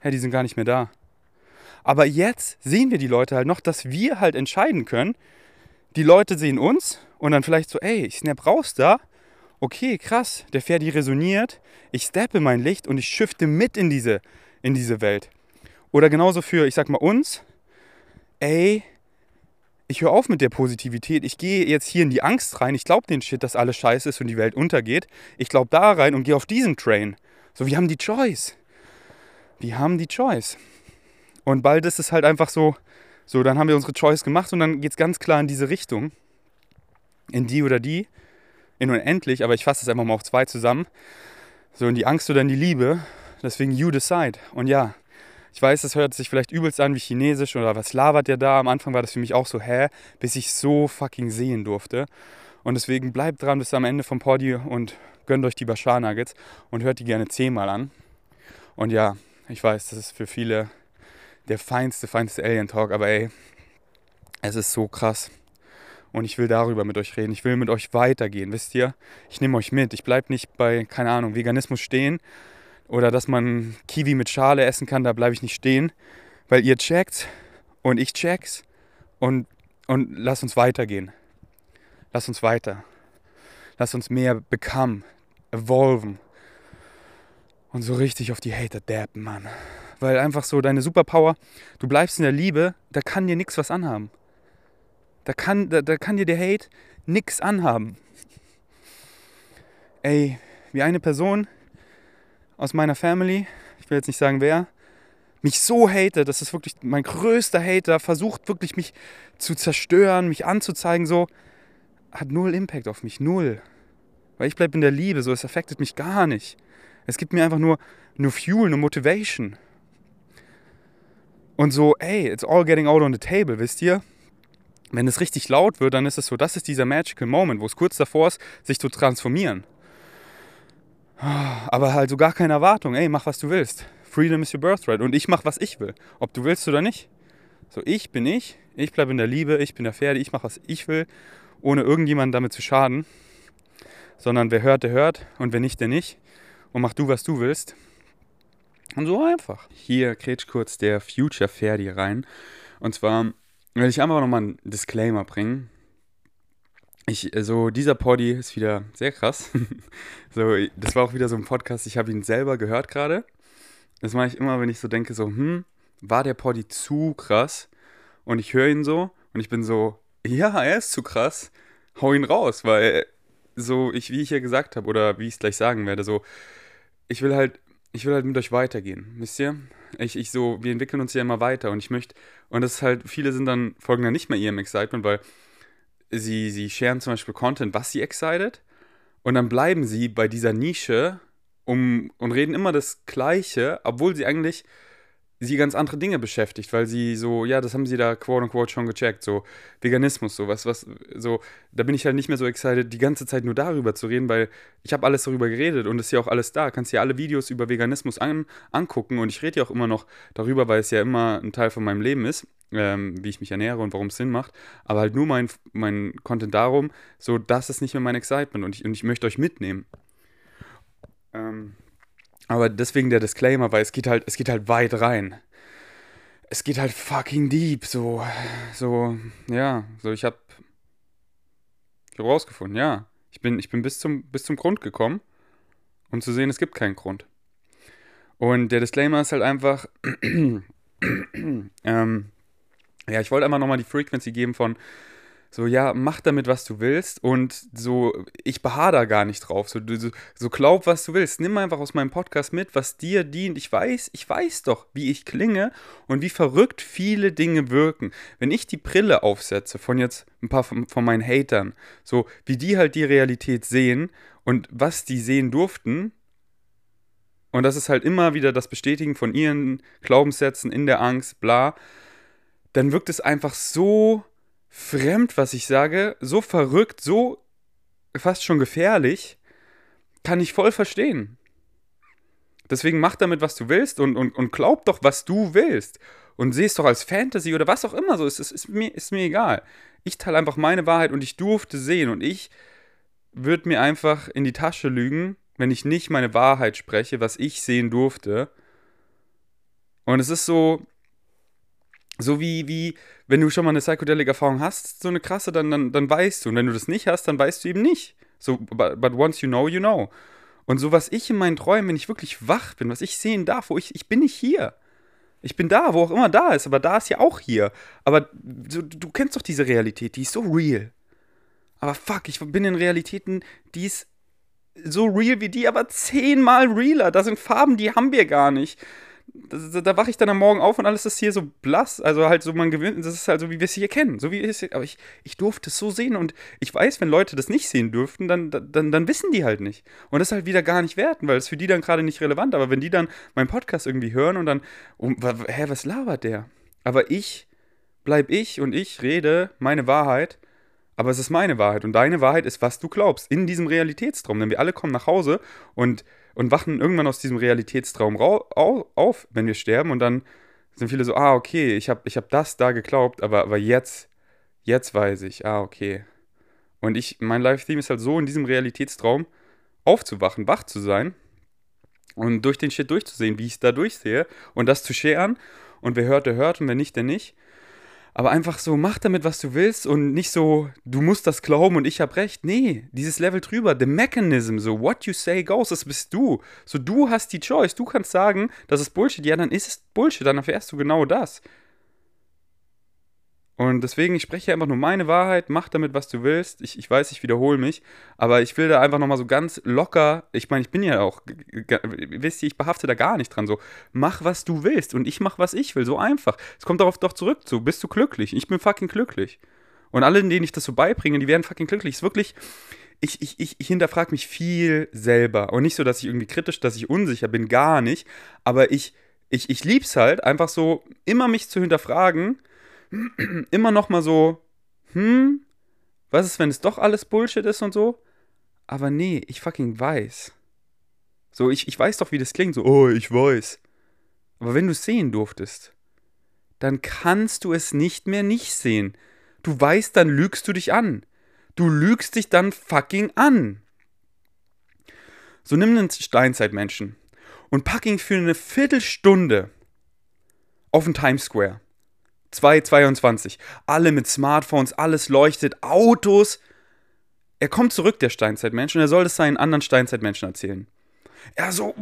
Hä, die sind gar nicht mehr da. Aber jetzt sehen wir die Leute halt noch, dass wir halt entscheiden können. Die Leute sehen uns und dann vielleicht so, ey, ich snap raus da. Okay, krass, der Ferdi resoniert. Ich steppe mein Licht und ich shifte mit in diese, in diese Welt. Oder genauso für, ich sag mal, uns. Ey, ich höre auf mit der Positivität. Ich gehe jetzt hier in die Angst rein. Ich glaube den Shit, dass alles scheiße ist und die Welt untergeht. Ich glaube da rein und gehe auf diesen Train. So, wir haben die Choice. Wir haben die Choice. Und bald ist es halt einfach so, so, dann haben wir unsere Choice gemacht und dann geht es ganz klar in diese Richtung. In die oder die. In unendlich, aber ich fasse es einfach mal auf zwei zusammen. So in die Angst oder in die Liebe. Deswegen you decide. Und ja, ich weiß, das hört sich vielleicht übelst an wie Chinesisch oder was labert der da. Am Anfang war das für mich auch so, hä? Bis ich so fucking sehen durfte. Und deswegen bleibt dran bis am Ende vom Poddy und gönnt euch die Bashar Nuggets und hört die gerne zehnmal an. Und ja, ich weiß, das ist für viele der feinste, feinste Alien Talk, aber ey, es ist so krass. Und ich will darüber mit euch reden. Ich will mit euch weitergehen, wisst ihr? Ich nehme euch mit. Ich bleibe nicht bei, keine Ahnung, Veganismus stehen oder dass man Kiwi mit Schale essen kann, da bleibe ich nicht stehen, weil ihr checkt und ich check's und, und lasst uns weitergehen. Lasst uns weiter. Lasst uns mehr become, evolven und so richtig auf die Hater dabben, Mann. Weil einfach so deine Superpower, du bleibst in der Liebe, da kann dir nichts was anhaben. Da kann, da, da kann dir der Hate nichts anhaben. Ey, wie eine Person aus meiner Family, ich will jetzt nicht sagen wer, mich so hate, das ist wirklich mein größter Hater, versucht wirklich mich zu zerstören, mich anzuzeigen, so, hat null Impact auf mich, null. Weil ich bleibe in der Liebe, so, es affectet mich gar nicht. Es gibt mir einfach nur, nur Fuel, nur Motivation. Und so, ey, it's all getting out on the table, wisst ihr? Wenn es richtig laut wird, dann ist es so, das ist dieser magical Moment, wo es kurz davor ist, sich zu transformieren. Aber halt so gar keine Erwartung, ey, mach was du willst. Freedom is your birthright. Und ich mach, was ich will. Ob du willst oder nicht. So, ich bin ich, ich bleibe in der Liebe, ich bin der Pferde, ich mach, was ich will, ohne irgendjemanden damit zu schaden. Sondern wer hört, der hört und wer nicht, der nicht. Und mach du, was du willst. Und so einfach. Hier kretsch kurz der Future Ferdi rein. Und zwar will ich einfach nochmal einen Disclaimer bringen. Ich, so, dieser Poddy ist wieder sehr krass. so, das war auch wieder so ein Podcast, ich habe ihn selber gehört gerade. Das mache ich immer, wenn ich so denke, so, hm, war der Poddy zu krass? Und ich höre ihn so und ich bin so, ja, er ist zu krass. Hau ihn raus, weil so, ich, wie ich ja gesagt habe, oder wie ich es gleich sagen werde, so, ich will halt, ich will halt mit euch weitergehen, wisst ihr? Ich, ich so, wir entwickeln uns ja immer weiter und ich möchte, und das ist halt, viele sind dann, folgen dann nicht mehr ihrem Excitement, weil sie, sie sharen zum Beispiel Content, was sie excited, und dann bleiben sie bei dieser Nische um, und reden immer das Gleiche, obwohl sie eigentlich sie ganz andere Dinge beschäftigt, weil sie so, ja, das haben sie da quote unquote schon gecheckt, so Veganismus, so was, so, da bin ich halt nicht mehr so excited, die ganze Zeit nur darüber zu reden, weil ich habe alles darüber geredet und es ist ja auch alles da, kannst dir alle Videos über Veganismus an, angucken und ich rede ja auch immer noch darüber, weil es ja immer ein Teil von meinem Leben ist, ähm, wie ich mich ernähre und warum es Sinn macht, aber halt nur mein, mein Content darum, so, das ist nicht mehr mein Excitement und ich, und ich möchte euch mitnehmen. Ähm, aber deswegen der Disclaimer, weil es geht halt, es geht halt weit rein. Es geht halt fucking deep, so, so, ja, so ich hab, ich hab rausgefunden, ja. Ich bin, ich bin bis zum, bis zum Grund gekommen, um zu sehen, es gibt keinen Grund. Und der Disclaimer ist halt einfach, ähm, ja, ich wollte einfach nochmal die Frequency geben von, so, ja, mach damit, was du willst und so, ich beharre da gar nicht drauf. So, so, so glaub, was du willst. Nimm einfach aus meinem Podcast mit, was dir dient. Ich weiß, ich weiß doch, wie ich klinge und wie verrückt viele Dinge wirken. Wenn ich die Brille aufsetze von jetzt ein paar von, von meinen Hatern, so wie die halt die Realität sehen und was die sehen durften, und das ist halt immer wieder das Bestätigen von ihren Glaubenssätzen in der Angst, bla, dann wirkt es einfach so fremd, was ich sage, so verrückt, so fast schon gefährlich, kann ich voll verstehen. Deswegen mach damit, was du willst und, und, und glaub doch, was du willst. Und seh es doch als Fantasy oder was auch immer so. Es ist, mir, ist mir egal. Ich teile einfach meine Wahrheit und ich durfte sehen. Und ich würde mir einfach in die Tasche lügen, wenn ich nicht meine Wahrheit spreche, was ich sehen durfte. Und es ist so, so wie, wie, wenn du schon mal eine Psychedelic-Erfahrung hast, so eine krasse, dann, dann, dann weißt du. Und wenn du das nicht hast, dann weißt du eben nicht. So, but, but once you know, you know. Und so, was ich in meinen Träumen, wenn ich wirklich wach bin, was ich sehen darf, wo ich, ich bin nicht hier. Ich bin da, wo auch immer da ist, aber da ist ja auch hier. Aber so, du kennst doch diese Realität, die ist so real. Aber fuck, ich bin in Realitäten, die ist so real wie die, aber zehnmal realer. Da sind Farben, die haben wir gar nicht da, da wache ich dann am Morgen auf und alles ist hier so blass. Also halt so, man gewöhnt, das ist halt so, wie wir es hier kennen. So wie es aber ich, ich durfte es so sehen und ich weiß, wenn Leute das nicht sehen dürften, dann, dann, dann wissen die halt nicht. Und das ist halt wieder gar nicht werten, weil es für die dann gerade nicht relevant. Aber wenn die dann meinen Podcast irgendwie hören und dann, oh, hä, was labert der? Aber ich bleib ich und ich rede meine Wahrheit Aber es ist meine Wahrheit und deine Wahrheit ist, was du glaubst, in diesem Realitätstraum. Denn wir alle kommen nach Hause und, und wachen irgendwann aus diesem Realitätstraum auf, wenn wir sterben und dann sind viele so, ah, okay, ich habe ich hab das da geglaubt, aber, aber jetzt, jetzt weiß ich, ah, okay. Und ich, mein Live-Theme ist halt so, in diesem Realitätstraum aufzuwachen, wach zu sein und durch den Shit durchzusehen, wie ich es da durchsehe und das zu scheren. Und wer hört, der hört und wer nicht, der nicht. Aber einfach so, mach damit, was du willst und nicht so, du musst das glauben und ich hab recht. Nee, dieses Level drüber, the mechanism, so, what you say goes, das bist du. So, du hast die Choice. Du kannst sagen, das ist Bullshit. Ja, dann ist es Bullshit, dann erfährst du genau das. Und deswegen, ich spreche einfach nur meine Wahrheit, mach damit, was du willst. Ich, ich weiß, ich wiederhole mich, aber ich will da einfach nochmal so ganz locker, ich meine, ich bin ja auch, wisst ihr, ich behafte da gar nicht dran, so, mach, was du willst und ich mach, was ich will, so einfach. Es kommt darauf doch zurück so, bist du glücklich? Ich bin fucking glücklich. Und alle, denen ich das so beibringe, die werden fucking glücklich. Es ist wirklich, ich, ich, ich, ich hinterfrage mich viel selber. Und nicht so, dass ich irgendwie kritisch, dass ich unsicher bin, gar nicht. Aber ich, ich, ich lieb's halt, einfach so immer mich zu hinterfragen immer noch mal so, hm, was ist, wenn es doch alles Bullshit ist und so? Aber nee, ich fucking weiß. So, ich, ich weiß doch, wie das klingt, so, oh, ich weiß. Aber wenn du es sehen durftest, dann kannst du es nicht mehr nicht sehen. Du weißt, dann lügst du dich an. Du lügst dich dann fucking an. So nimm einen Steinzeitmenschen und pack ihn für eine Viertelstunde auf den Times Square. 222. Alle mit Smartphones, alles leuchtet, Autos. Er kommt zurück, der Steinzeitmensch, und er soll es seinen anderen Steinzeitmenschen erzählen. Er so,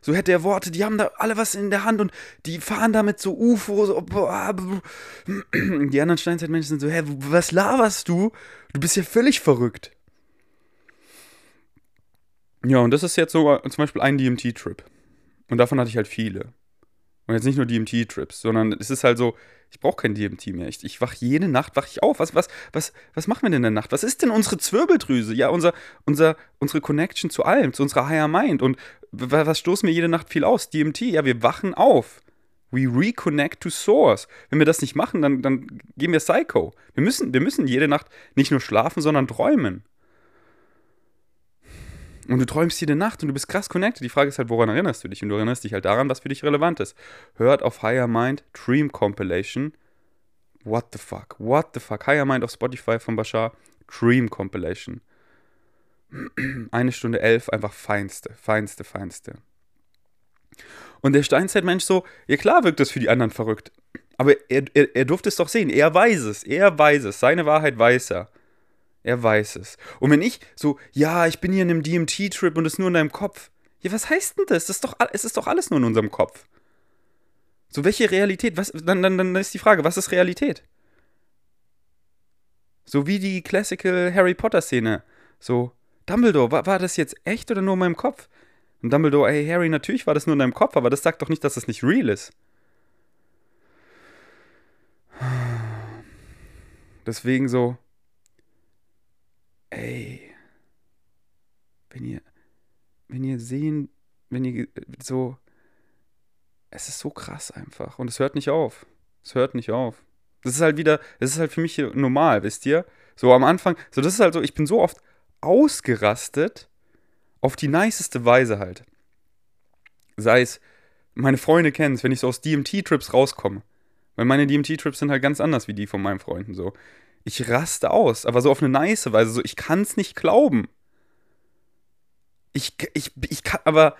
so hätte er Worte, die haben da alle was in der Hand und die fahren damit so UFO. So, die anderen Steinzeitmenschen sind so, hä, was laberst du? Du bist ja völlig verrückt. Ja, und das ist jetzt so zum Beispiel ein DMT-Trip. Und davon hatte ich halt viele. Und jetzt nicht nur DMT-Trips, sondern es ist halt so, ich brauche kein DMT mehr. Ich, ich wach jede Nacht, wach ich auf. Was, was, was, was machen wir denn in der Nacht? Was ist denn unsere Zwirbeldrüse? Ja, unser, unser, unsere Connection zu allem, zu unserer Higher Mind. Und was stoßen wir jede Nacht viel aus? DMT, ja, wir wachen auf. We reconnect to Source. Wenn wir das nicht machen, dann, dann gehen wir Psycho. Wir müssen, wir müssen jede Nacht nicht nur schlafen, sondern träumen. Und du träumst jede Nacht und du bist krass connected. Die Frage ist halt, woran erinnerst du dich? Und du erinnerst dich halt daran, was für dich relevant ist. Hört auf Higher Mind Dream Compilation. What the fuck? What the fuck? Higher Mind auf Spotify von Bashar. Dream Compilation. Eine Stunde elf, einfach feinste, feinste, feinste. Und der Steinzeitmensch so, ja klar wirkt das für die anderen verrückt. Aber er, er, er durfte es doch sehen. Er weiß es. Er weiß es. Seine Wahrheit weiß er. Er weiß es. Und wenn ich so, ja, ich bin hier in einem DMT-Trip und es ist nur in deinem Kopf. Ja, was heißt denn das? das ist doch, es ist doch alles nur in unserem Kopf. So, welche Realität? Was, dann, dann, dann ist die Frage, was ist Realität? So wie die Classical Harry Potter-Szene. So, Dumbledore, war, war das jetzt echt oder nur in meinem Kopf? Und Dumbledore, hey Harry, natürlich war das nur in deinem Kopf, aber das sagt doch nicht, dass das nicht real ist. Deswegen so, ey, wenn ihr, wenn ihr sehen, wenn ihr so, es ist so krass einfach und es hört nicht auf. Es hört nicht auf. Das ist halt wieder, das ist halt für mich normal, wisst ihr? So am Anfang, so das ist halt so, ich bin so oft ausgerastet auf die niceste Weise halt. Sei es, meine Freunde kennen es, wenn ich so aus DMT-Trips rauskomme. Weil meine DMT-Trips sind halt ganz anders wie die von meinen Freunden so ich raste aus, aber so auf eine nice Weise, so ich kann es nicht glauben. Ich, ich, ich kann, aber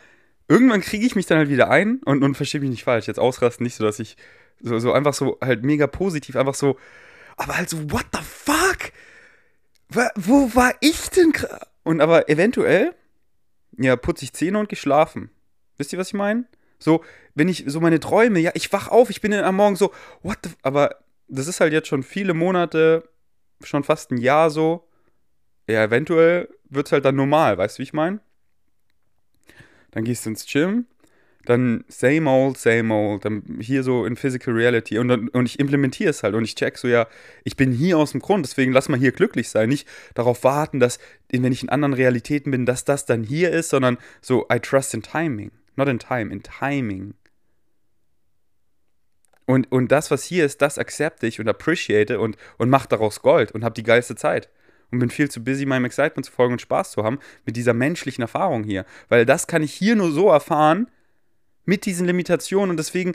irgendwann kriege ich mich dann halt wieder ein und, und verstehe mich nicht falsch. Jetzt ausrasten nicht so, dass ich so, so einfach so halt mega positiv, einfach so, aber halt so, what the fuck? Wo war ich denn gerade? Und aber eventuell, ja, putze ich Zähne und geschlafen. Wisst ihr, was ich meine? So, wenn ich so meine Träume, ja, ich wach auf, ich bin am Morgen so, what the, aber das ist halt jetzt schon viele Monate schon fast ein Jahr so. Ja, eventuell wird es halt dann normal, weißt du, wie ich meine? Dann gehst du ins Gym, dann same old, same old, dann hier so in Physical Reality und, dann, und ich implementiere es halt und ich check so, ja, ich bin hier aus dem Grund, deswegen lass mal hier glücklich sein, nicht darauf warten, dass, wenn ich in anderen Realitäten bin, dass das dann hier ist, sondern so, I trust in timing, not in time, in timing. Und, und das, was hier ist, das accepte ich und appreciate und, und mache daraus Gold und habe die geilste Zeit. Und bin viel zu busy, meinem Excitement zu folgen und Spaß zu haben mit dieser menschlichen Erfahrung hier. Weil das kann ich hier nur so erfahren, mit diesen Limitationen. Und deswegen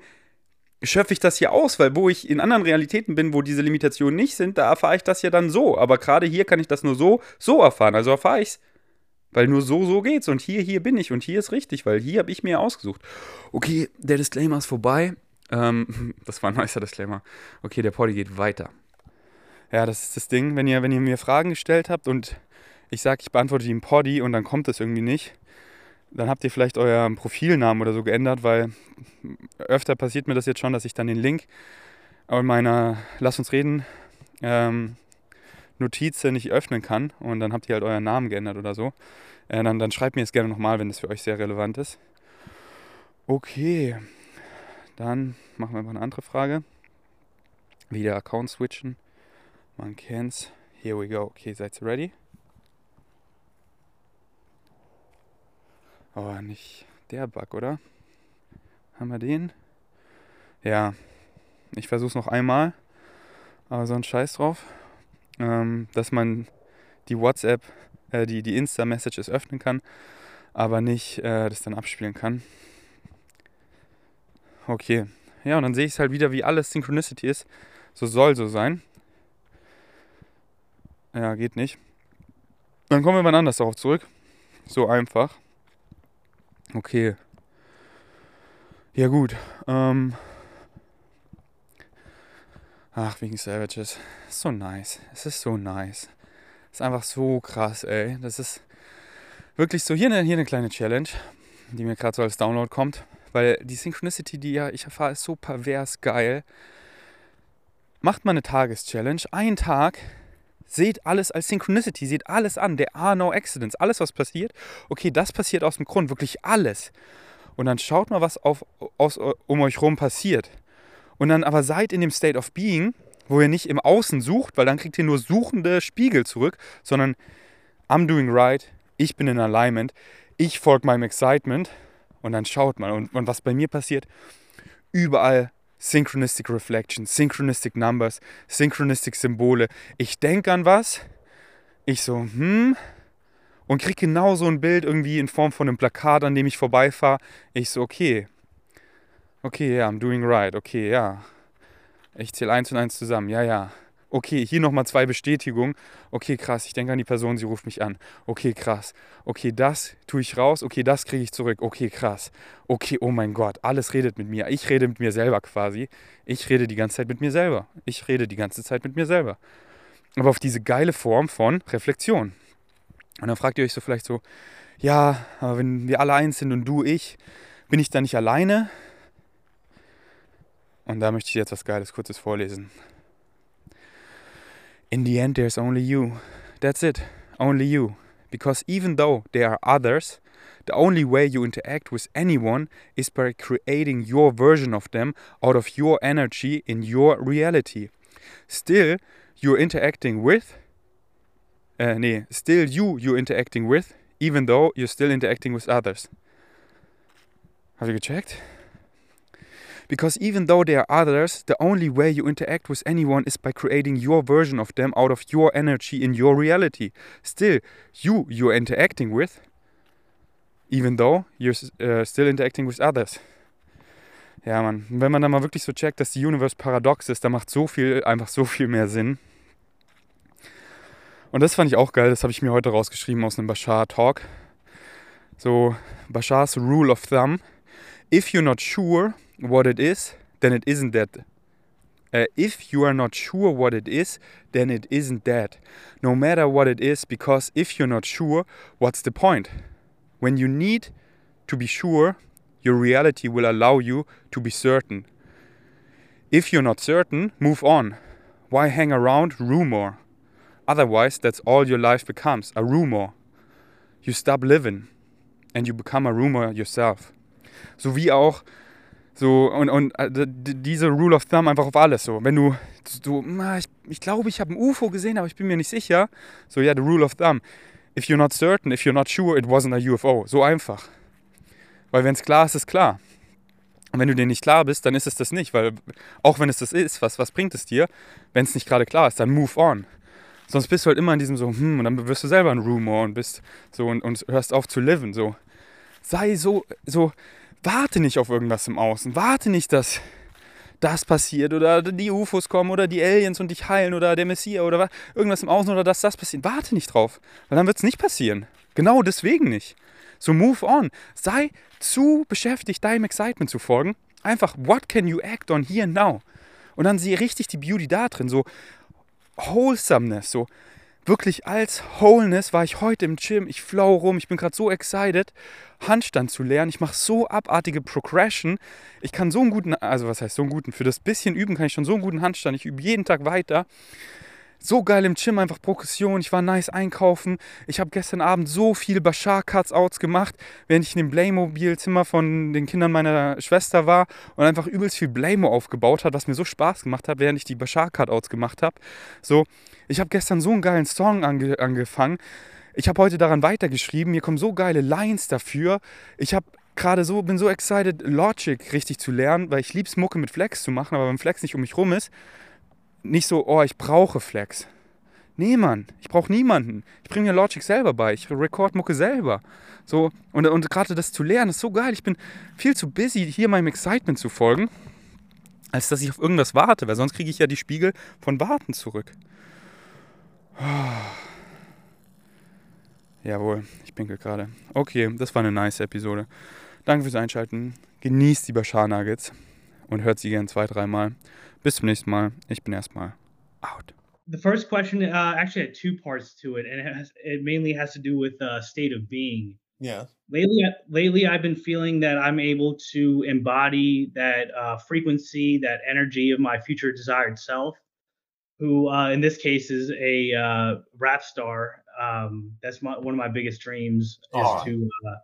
schöpfe ich das hier aus, weil wo ich in anderen Realitäten bin, wo diese Limitationen nicht sind, da erfahre ich das ja dann so. Aber gerade hier kann ich das nur so, so erfahren. Also erfahre ich es. Weil nur so, so geht's. Und hier, hier bin ich. Und hier ist richtig, weil hier habe ich mir ausgesucht. Okay, der Disclaimer ist vorbei. Ähm, das war ein nicer Disclaimer. Okay, der Poddy geht weiter. Ja, das ist das Ding, wenn ihr, wenn ihr mir Fragen gestellt habt und ich sage, ich beantworte die im Poddy und dann kommt das irgendwie nicht, dann habt ihr vielleicht euren Profilnamen oder so geändert, weil öfter passiert mir das jetzt schon, dass ich dann den Link in meiner Lass uns reden ähm, Notiz nicht öffnen kann und dann habt ihr halt euren Namen geändert oder so. Äh, dann, dann schreibt mir es gerne nochmal, wenn das für euch sehr relevant ist. Okay, dann machen wir mal eine andere Frage. Wieder Account switchen. Man kennt's. Here we go. Okay, seid ihr ready? Oh, nicht der Bug, oder? Haben wir den? Ja. Ich versuch's noch einmal. Aber so ein Scheiß drauf. Ähm, dass man die WhatsApp, äh, die, die Insta-Messages öffnen kann, aber nicht äh, das dann abspielen kann. Okay. Ja, und dann sehe ich es halt wieder, wie alles Synchronicity ist. So soll so sein. Ja, geht nicht. Dann kommen wir mal anders darauf zurück. So einfach. Okay. Ja gut. Ähm Ach, wegen Savages. So nice. Es ist so nice. Ist einfach so krass, ey. Das ist wirklich so. Hier eine, hier eine kleine Challenge, die mir gerade so als Download kommt. Weil die Synchronicity, die ja ich erfahre, ist so pervers geil. Macht mal eine Tageschallenge. Ein Tag Seht alles als Synchronicity, seht alles an. Der are no accidents, alles was passiert. Okay, das passiert aus dem Grund, wirklich alles. Und dann schaut mal, was auf, aus, um euch rum passiert. Und dann aber seid in dem State of Being, wo ihr nicht im Außen sucht, weil dann kriegt ihr nur suchende Spiegel zurück, sondern I'm doing right, ich bin in Alignment, ich folge meinem Excitement und dann schaut mal. Und, und was bei mir passiert, überall Synchronistic Reflection, Synchronistic Numbers, Synchronistic Symbole. Ich denke an was, ich so, hm, und kriege genau so ein Bild irgendwie in Form von einem Plakat, an dem ich vorbeifahre. Ich so, okay, okay, ja, I'm doing right, okay, ja. Ich zähle eins und eins zusammen, ja, ja okay, hier nochmal zwei Bestätigungen. Okay, krass, ich denke an die Person, sie ruft mich an. Okay, krass. Okay, das tue ich raus. Okay, das kriege ich zurück. Okay, krass. Okay, oh mein Gott, alles redet mit mir. Ich rede mit mir selber quasi. Ich rede die ganze Zeit mit mir selber. Ich rede die ganze Zeit mit mir selber. Aber auf diese geile Form von Reflexion. Und dann fragt ihr euch so vielleicht so, ja, aber wenn wir alle eins sind und du, ich, bin ich da nicht alleine? Und da möchte ich jetzt was Geiles, Kurzes vorlesen. In the end, there's only you. That's it, only you. Because even though there are others, the only way you interact with anyone is by creating your version of them out of your energy in your reality. Still, you're interacting with, uh, nee, still you you're interacting with, even though you're still interacting with others. Have you checked? Because even though there are others, the only way you interact with anyone is by creating your version of them out of your energy in your reality. Still, you you're interacting with, even though you're uh, still interacting with others. Ja, man, wenn man dann mal wirklich so checkt, dass die Universe paradox ist, dann macht so viel einfach so viel mehr Sinn. Und das fand ich auch geil, das habe ich mir heute rausgeschrieben aus einem Bashar Talk. So, Bashars Rule of Thumb. If you're not sure what it is, then it isn't that. Uh, if you are not sure what it is, then it isn't that. No matter what it is, because if you're not sure, what's the point? When you need to be sure, your reality will allow you to be certain. If you're not certain, move on. Why hang around rumor? Otherwise, that's all your life becomes a rumor. You stop living and you become a rumor yourself. So wie auch So, und, und äh, diese Rule of Thumb einfach auf alles so. Wenn du, so, ich, ich glaube, ich habe ein UFO gesehen, aber ich bin mir nicht sicher. So, ja, the Rule of Thumb. If you're not certain, if you're not sure, it wasn't a UFO. So einfach. Weil wenn es klar ist, ist klar. Und wenn du dir nicht klar bist, dann ist es das nicht, weil auch wenn es das ist, was, was bringt es dir, wenn es nicht gerade klar ist, dann move on. Sonst bist du halt immer in diesem so, hm, und dann wirst du selber ein Rumor und bist so und, und hörst auf zu liven, so. Sei so, so, warte nicht auf irgendwas im Außen, warte nicht, dass das passiert oder die UFOs kommen oder die Aliens und dich heilen oder der Messias oder was, irgendwas im Außen oder dass das passiert. Warte nicht drauf, weil dann wird es nicht passieren. Genau deswegen nicht. So move on. Sei zu beschäftigt, deinem Excitement zu folgen. Einfach, what can you act on here now? Und dann sehe richtig die Beauty da drin. So Wholesomeness, so wirklich als Wholeness war ich heute im Gym. Ich flow rum, ich bin gerade so excited, Handstand zu lernen. Ich mache so abartige Progression. Ich kann so einen guten, also was heißt so einen guten, für das bisschen üben kann ich schon so einen guten Handstand. Ich übe jeden Tag weiter so geil im Gym, einfach Progression. Ich war nice einkaufen. Ich habe gestern Abend so viele Bashar Cuts gemacht, während ich in dem Playmobil-Zimmer von den Kindern meiner Schwester war und einfach übelst viel Playmo aufgebaut hat, was mir so Spaß gemacht hat, während ich die Bashar Cutouts gemacht habe. So, ich habe gestern so einen geilen Song ange angefangen. Ich habe heute daran weitergeschrieben. Mir kommen so geile Lines dafür. Ich habe gerade so, bin so excited, Logic richtig zu lernen, weil ich lieb's Mucke mit Flex zu machen, aber wenn Flex nicht um mich rum ist, nicht so, oh, ich brauche Flex. Nee, Mann, ich brauche niemanden. Ich bringe mir Logic selber bei. Ich record Mucke selber. So, und, und gerade das zu lernen ist so geil. Ich bin viel zu busy, hier meinem Excitement zu folgen, als dass ich auf irgendwas warte, weil sonst kriege ich ja die Spiegel von Warten zurück. Jawohl, ich pinkel gerade. Okay, das war eine nice Episode. Danke fürs Einschalten. Genießt die Bashar Nuggets und hört sie gern zwei, dreimal. Bis zum nächsten Mal. Ich bin erstmal out. The first question uh, actually had two parts to it, and it, has, it mainly has to do with uh, state of being. Yeah. Lately, lately, I've been feeling that I'm able to embody that uh, frequency, that energy of my future desired self, who uh, in this case is a uh, rap star. Um, that's my, one of my biggest dreams is right. to uh,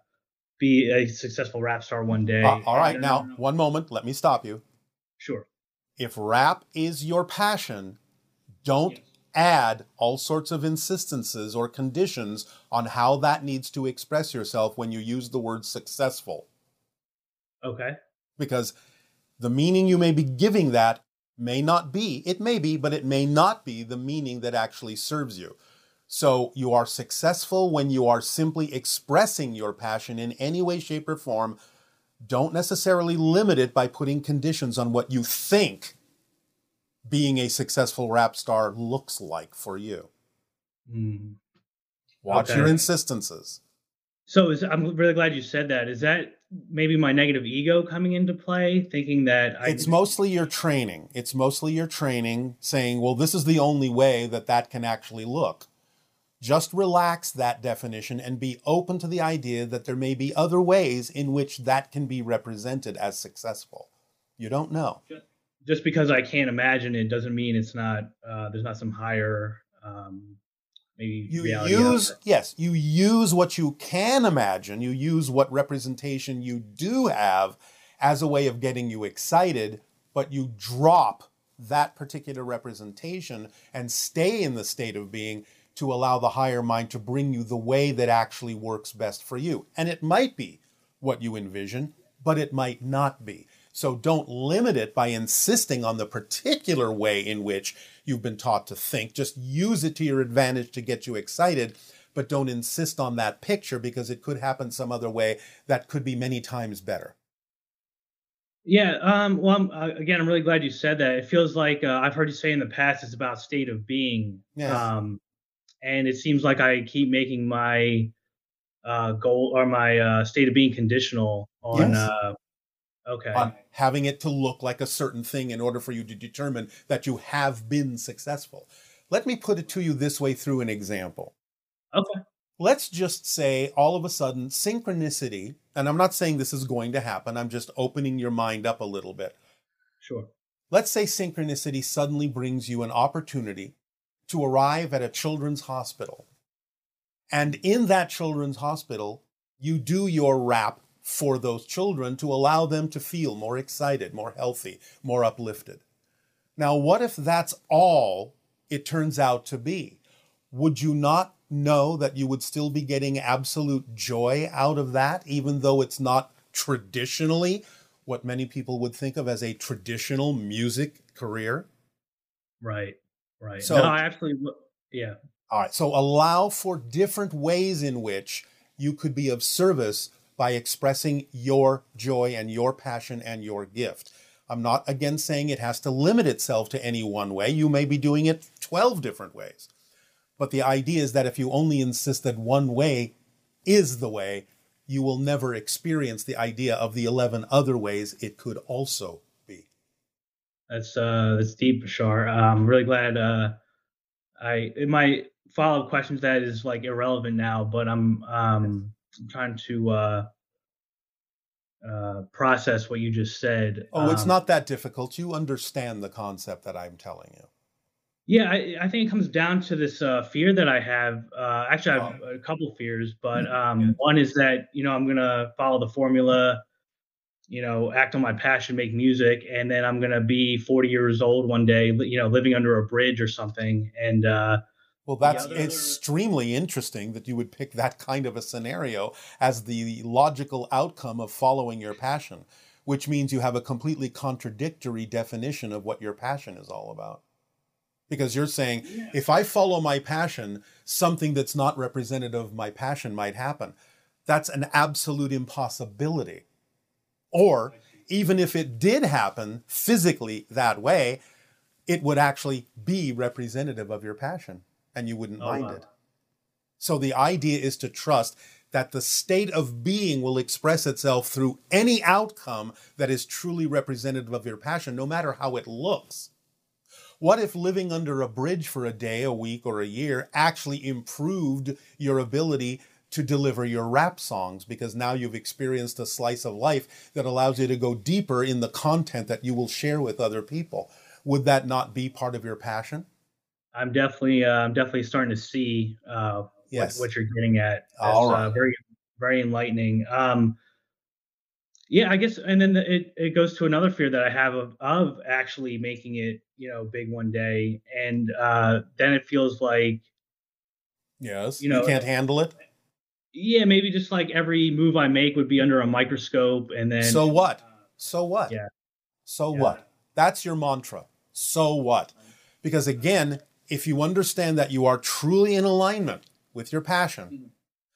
be a successful rap star one day. Uh, all right, now one moment. Let me stop you. Sure if rap is your passion, don't yes. add all sorts of insistences or conditions on how that needs to express yourself when you use the word successful. Okay. Because the meaning you may be giving that may not be, it may be, but it may not be the meaning that actually serves you. So you are successful when you are simply expressing your passion in any way, shape, or form don't necessarily limit it by putting conditions on what you think being a successful rap star looks like for you. Mm. Watch okay. your insistences. So is, I'm really glad you said that. Is that maybe my negative ego coming into play, thinking that I... it's mostly your training. It's mostly your training saying, well, this is the only way that that can actually look. Just relax that definition and be open to the idea that there may be other ways in which that can be represented as successful. You don't know. Just because I can't imagine it doesn't mean it's not. Uh, there's not some higher. Um, maybe you use yes you use what you can imagine you use what representation you do have as a way of getting you excited but you drop that particular representation and stay in the state of being to allow the higher mind to bring you the way that actually works best for you. And it might be what you envision, but it might not be. So don't limit it by insisting on the particular way in which you've been taught to think. Just use it to your advantage to get you excited, but don't insist on that picture because it could happen some other way that could be many times better. Yeah. Um, well, I'm, uh, again, I'm really glad you said that. It feels like uh, I've heard you say in the past it's about state of being. Yes. Um, and it seems like I keep making my uh, goal or my uh, state of being conditional on. Yes. Uh, okay. On having it to look like a certain thing in order for you to determine that you have been successful. Let me put it to you this way through an example. Okay. Let's just say all of a sudden synchronicity, and I'm not saying this is going to happen, I'm just opening your mind up a little bit. Sure. Let's say synchronicity suddenly brings you an opportunity to arrive at a children's hospital. And in that children's hospital, you do your rap for those children to allow them to feel more excited, more healthy, more uplifted. Now, what if that's all it turns out to be? Would you not know that you would still be getting absolute joy out of that, even though it's not traditionally what many people would think of as a traditional music career. Right. Right. So- no, I absolutely. Yeah. All right. So allow for different ways in which you could be of service by expressing your joy and your passion and your gift. I'm not again saying it has to limit itself to any one way. You may be doing it 12 different ways. But the idea is that if you only insist that one way is the way, you will never experience the idea of the 11 other ways it could also. That's uh that's deep, Bashar. I'm really glad uh I in my follow up questions that is like irrelevant now, but I'm um trying to uh uh process what you just said. Oh, it's Um, not that difficult. You understand the concept that I'm telling you. Yeah, I, I think it comes down to this uh, fear that I have. Uh, actually, I have Oh. a couple fears, but um, one is that you know I'm gonna follow the formula, you know, act on my passion, make music, and then I'm gonna be 40 years old one day, you know, living under a bridge or something. And uh, Well, that's other- extremely interesting that you would pick that kind of a scenario as the logical outcome of following your passion, which means you have a completely contradictory definition of what your passion is all about. Because you're saying, if I follow my passion, something that's not representative of my passion might happen. That's an absolute impossibility. Or even if it did happen physically that way, it would actually be representative of your passion and you wouldn't Oh, mind wow. it. So the idea is to trust that the state of being will express itself through any outcome that is truly representative of your passion, no matter how it looks. What if living under a bridge for a day, a week, or a year actually improved your ability to deliver your rap songs because now you've experienced a slice of life that allows you to go deeper in the content that you will share with other people? Would that not be part of your passion? I'm definitely uh, I'm definitely starting to see uh, Yes. what, what you're getting at. All uh, right. very very enlightening. Um, yeah, I guess, and then the, it it goes to another fear that I have of of actually making it, you know, big one day, and uh, then it feels like, Yes. You know- you can't handle it. Yeah, maybe just like every move I make would be under a microscope, and then So what? Uh, so what? Yeah. So Yeah. what? That's your mantra. So what? Because again, if you understand that you are truly in alignment with your passion, mm-hmm.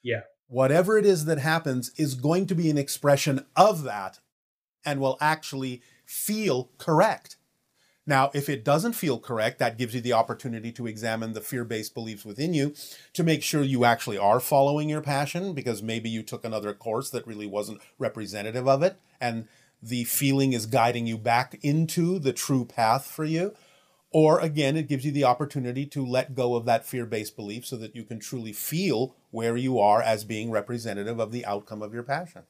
Yeah. whatever it is that happens is going to be an expression of that and will actually feel correct. Now, if it doesn't feel correct, that gives you the opportunity to examine the fear based beliefs within you to make sure you actually are following your passion because maybe you took another course that really wasn't representative of it. And the feeling is guiding you back into the true path for you. Or again, it gives you the opportunity to let go of that fear based belief so that you can truly feel where you are as being representative of the outcome of your passion.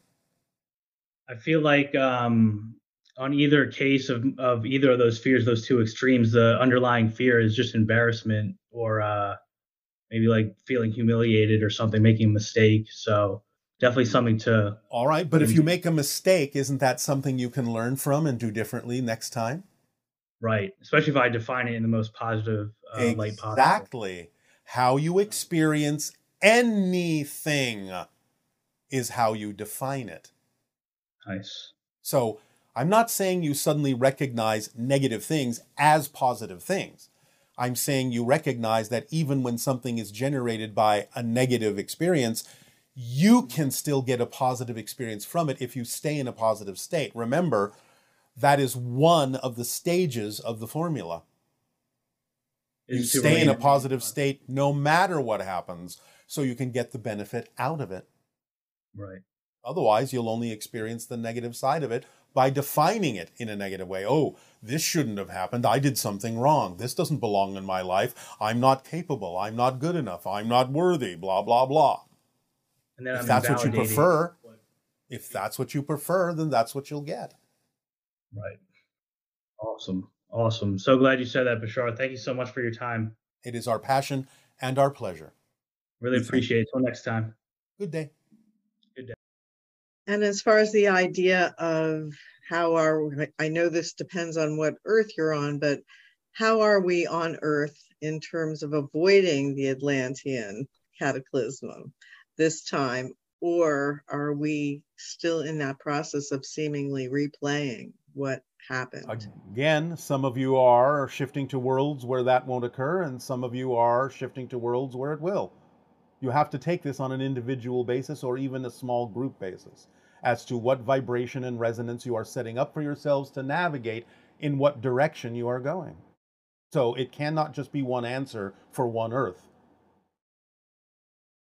I feel like um, on either case of of either of those fears, those two extremes, the underlying fear is just embarrassment or uh, maybe like feeling humiliated or something, making a mistake. So definitely something to All right, but if you make a mistake, isn't that something you can learn from and do differently next time? right, especially if I define it in the most positive uh, light possible. exactly. How you experience anything is how you define it. Nice. So I'm not saying you suddenly recognize negative things as positive things. I'm saying you recognize that even when something is generated by a negative experience, you can still get a positive experience from it if you stay in a positive state. Remember, that is one of the stages of the formula. You stay in a positive state no matter what happens, so you can get the benefit out of it. Right. Otherwise, you'll only experience the negative side of it by defining it in a negative way. Oh, this shouldn't have happened. I did something wrong. This doesn't belong in my life. I'm not capable. I'm not good enough. I'm not worthy. Blah, blah, blah. And then If I'm that's what you prefer, if that's what you prefer, then that's what you'll get. Right. Awesome. Awesome. So glad you said that, Bashar. Thank you so much for your time. It is our passion and our pleasure. Really appreciate it. Till next time. Good day. And as far as the idea of how are, I know this depends on what earth you're on, but how are we on earth in terms of avoiding the Atlantean cataclysm this time? or are we still in that process of seemingly replaying what happened? Again, some of you are shifting to worlds where that won't occur, and some of you are shifting to worlds where it will. You have to take this on an individual basis or even a small group basis as to what vibration and resonance you are setting up for yourselves to navigate in what direction you are going. So it cannot just be one answer for one Earth.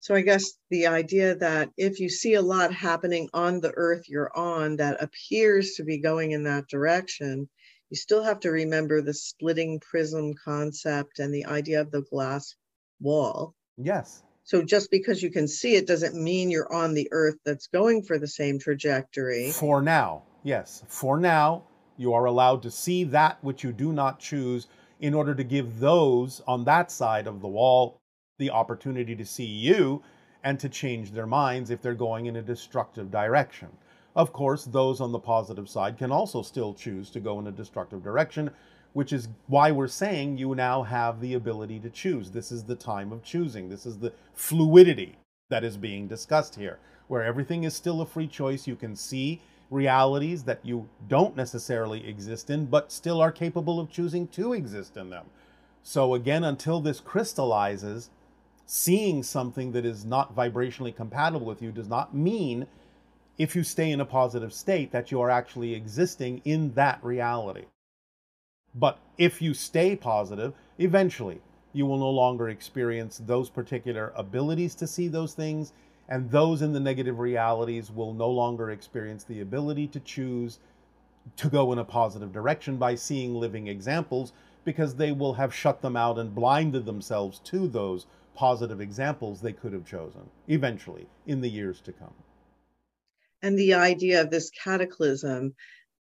So I guess the idea that if you see a lot happening on the earth you're on that appears to be going in that direction, you still have to remember the splitting prism concept and the idea of the glass wall. Yes. So just because you can see it doesn't mean you're on the earth that's going for the same trajectory. For now, yes. For now, you are allowed to see that which you do not choose in order to give those on that side of the wall the opportunity to see you and to change their minds if they're going in a destructive direction. Of course, those on the positive side can also still choose to go in a destructive direction, which is why we're saying you now have the ability to choose. This is the time of choosing. This is the fluidity that is being discussed here, where everything is still a free choice. You can see realities that you don't necessarily exist in, but still are capable of choosing to exist in them. So, again, until this crystallizes, seeing something that is not vibrationally compatible with you does not mean if you stay in a positive state that you are actually existing in that reality. But if you stay positive, eventually you will no longer experience those particular abilities to see those things, and those in the negative realities will no longer experience the ability to choose to go in a positive direction by seeing living examples because they will have shut them out and blinded themselves to those positive examples they could have chosen eventually in the years to come. And the idea of this cataclysm,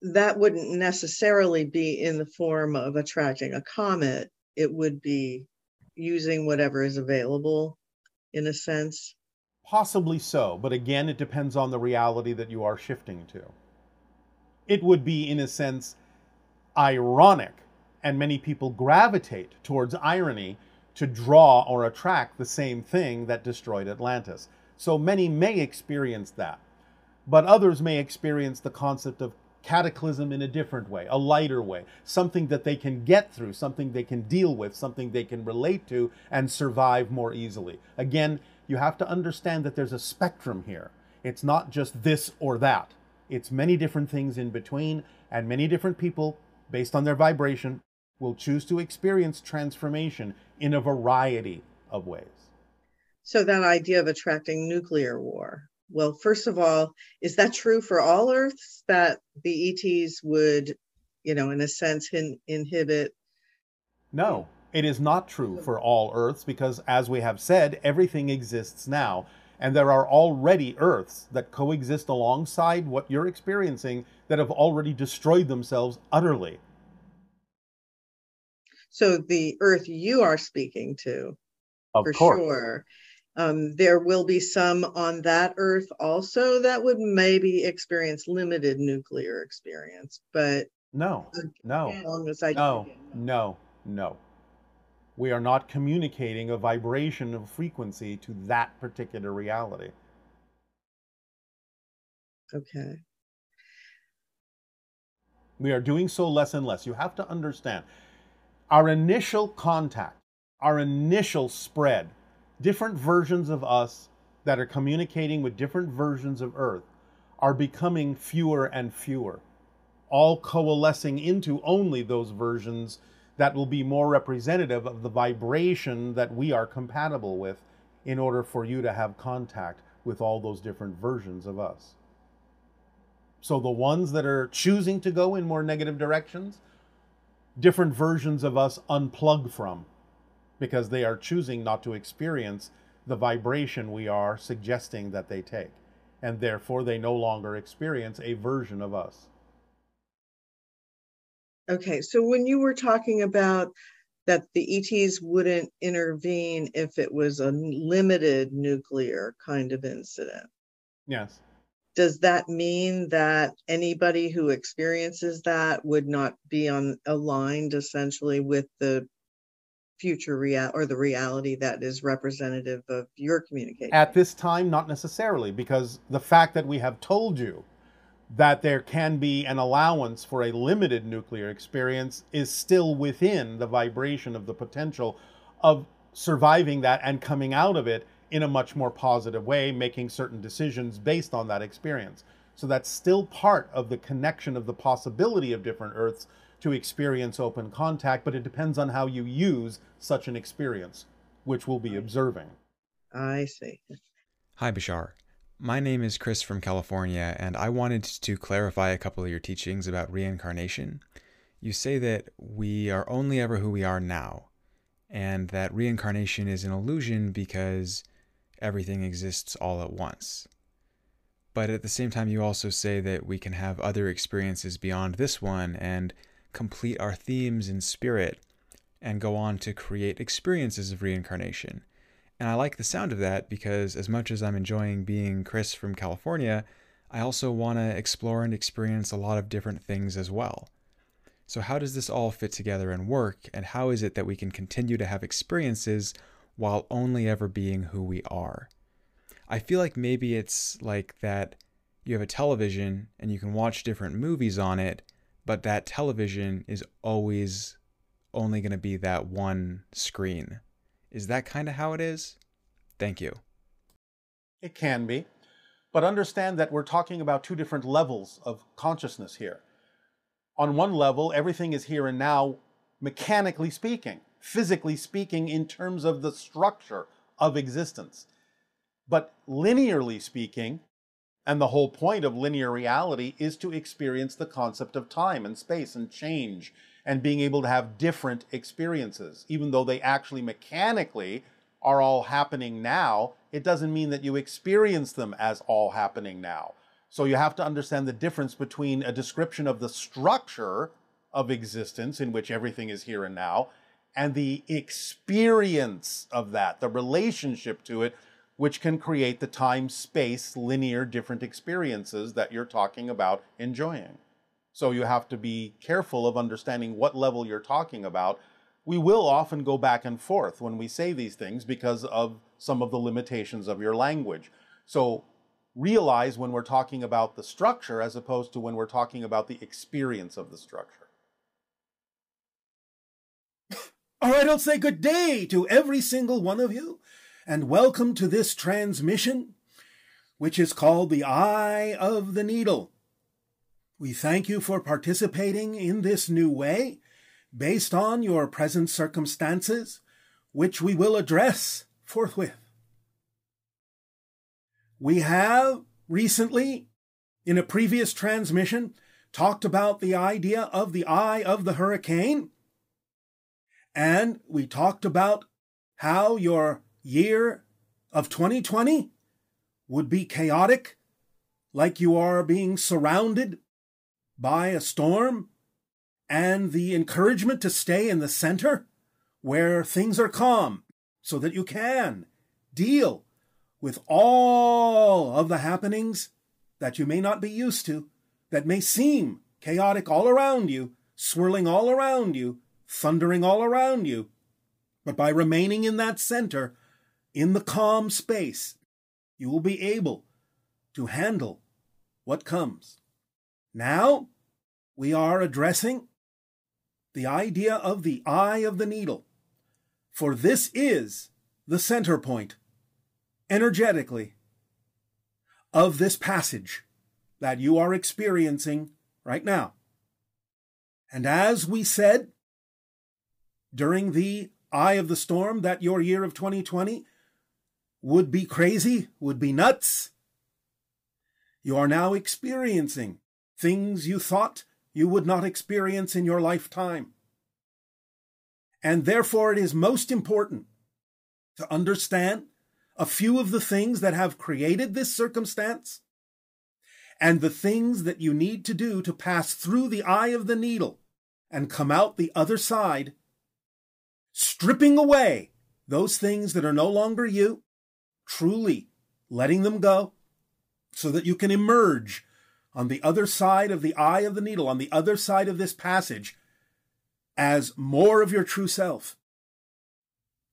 that wouldn't necessarily be in the form of attracting a comet. It would be using whatever is available in a sense. Possibly so, but again, it depends on the reality that you are shifting to. It would be, in a sense, ironic, and many people gravitate towards irony to draw or attract the same thing that destroyed Atlantis. So many may experience that, but others may experience the concept of cataclysm in a different way, a lighter way, something that they can get through, something they can deal with, something they can relate to and survive more easily. Again, you have to understand that there's a spectrum here. It's not just this or that. It's many different things in between, and many different people, based on their vibration, will choose to experience transformation in a variety of ways. So, that idea of attracting nuclear war. Well, first of all, is that true for all Earths that the ETs would, you know, in a sense, in, inhibit? No, it is not true oh. for all Earths because, as we have said, everything exists now. And there are already Earths that coexist alongside what you're experiencing that have already destroyed themselves utterly. So the earth you are speaking to, of for course. sure. Um, there will be some on that earth also that would maybe experience limited nuclear experience, but no, no, as long as I no, no, no. We are not communicating a vibration of frequency to that particular reality. Okay. We are doing so less and less. You have to understand our initial contact, our initial spread, different versions of us that are communicating with different versions of Earth are becoming fewer and fewer, all coalescing into only those versions that will be more representative of the vibration that we are compatible with in order for you to have contact with all those different versions of us. So the ones that are choosing to go in more negative directions different versions of us unplug from because they are choosing not to experience the vibration we are suggesting that they take. And therefore, they no longer experience a version of us. Okay, so when you were talking about that the ETs wouldn't intervene if it was a limited nuclear kind of incident. Yes does that mean that anybody who experiences that would not be on aligned essentially with the future real or the reality that is representative of your communication. At this time, not necessarily, because the fact that we have told you that there can be an allowance for a limited nuclear experience is still within the vibration of the potential of surviving that and coming out of it in a much more positive way, making certain decisions based on that experience. So that's still part of the connection of the possibility of different Earths to experience open contact, but it depends on how you use such an experience, which we'll be observing. I see. Hi, Bashar. My name is Chris from California, and I wanted to clarify a couple of your teachings about reincarnation. You say that we are only ever who we are now, and that reincarnation is an illusion because everything exists all at once. But at the same time, you also say that we can have other experiences beyond this one and complete our themes in spirit and go on to create experiences of reincarnation. And I like the sound of that because, as much as I'm enjoying being Chris from California, I also want to explore and experience a lot of different things as well. So, how does this all fit together and work? And how is it that we can continue to have experiences while only ever being who we are? I feel like maybe it's like that you have a television and you can watch different movies on it, but that television is always only going to be that one screen. Is that kind of how it is? Thank you. It can be. But understand that we're talking about two different levels of consciousness here. On one level, everything is here and now, mechanically speaking, physically speaking, in terms of the structure of existence. But linearly speaking, and the whole point of linear reality is to experience the concept of time and space and change and being able to have different experiences. Even though they actually mechanically are all happening now, it doesn't mean that you experience them as all happening now. So you have to understand the difference between a description of the structure of existence in which everything is here and now and the experience of that, the relationship to it, which can create the time space linear different experiences that you're talking about enjoying. So you have to be careful of understanding what level you're talking about. We will often go back and forth when we say these things because of some of the limitations of your language. So realize when we're talking about the structure as opposed to when we're talking about the experience of the structure. All right, I'll say good day to every single one of you, and welcome to this transmission, which is called the Eye of the Needle. We thank you for participating in this new way, based on your present circumstances, which we will address forthwith. We have recently, in a previous transmission, talked about the idea of the eye of the hurricane, and we talked about how your year of 2020 would be chaotic, like you are being surrounded by a storm, and the encouragement to stay in the center where things are calm so that you can deal with all of the happenings that you may not be used to, that may seem chaotic all around you, swirling all around you, thundering all around you. But by remaining in that center, in the calm space, you will be able to handle what comes. Now, we are addressing the idea of the eye of the needle, for this is the center point, energetically, of this passage that you are experiencing right now. And as we said during the eye of the storm, that your year of 2020 would be crazy, would be nuts. You are now experiencing things you thought you would not experience in your lifetime. And therefore, it is most important to understand a few of the things that have created this circumstance and the things that you need to do to pass through the eye of the needle and come out the other side, stripping away those things that are no longer you truly letting them go so that you can emerge on the other side of the eye of the needle, on the other side of this passage, as more of your true self,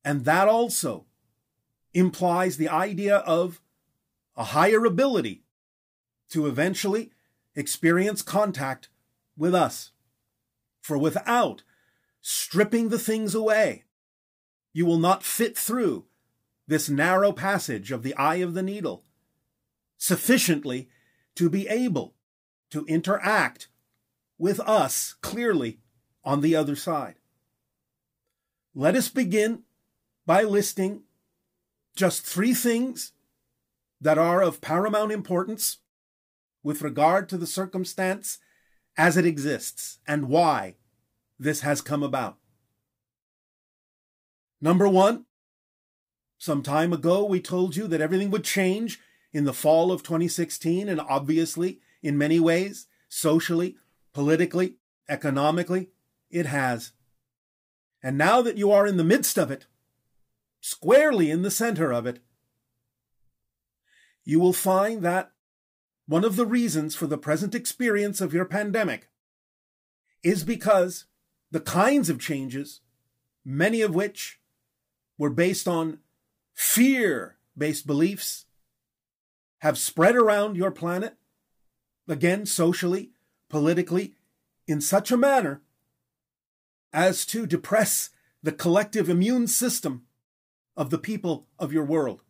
And that also implies the idea of a higher ability to eventually experience contact with us. For without stripping the things away, you will not fit through this narrow passage of the eye of the needle sufficiently to be able to interact with us clearly on the other side. Let us begin by listing just three things that are of paramount importance with regard to the circumstance as it exists and why this has come about. Number one, some time ago we told you that everything would change in the fall of 2016, and obviously, in many ways, socially, politically, economically, it has. And now that you are in the midst of it, squarely in the center of it, you will find that one of the reasons for the present experience of your pandemic is because the kinds of changes, many of which were based on fear based beliefs, have spread around your planet, again, socially, politically, in such a manner as to depress the collective immune system of the people of your world.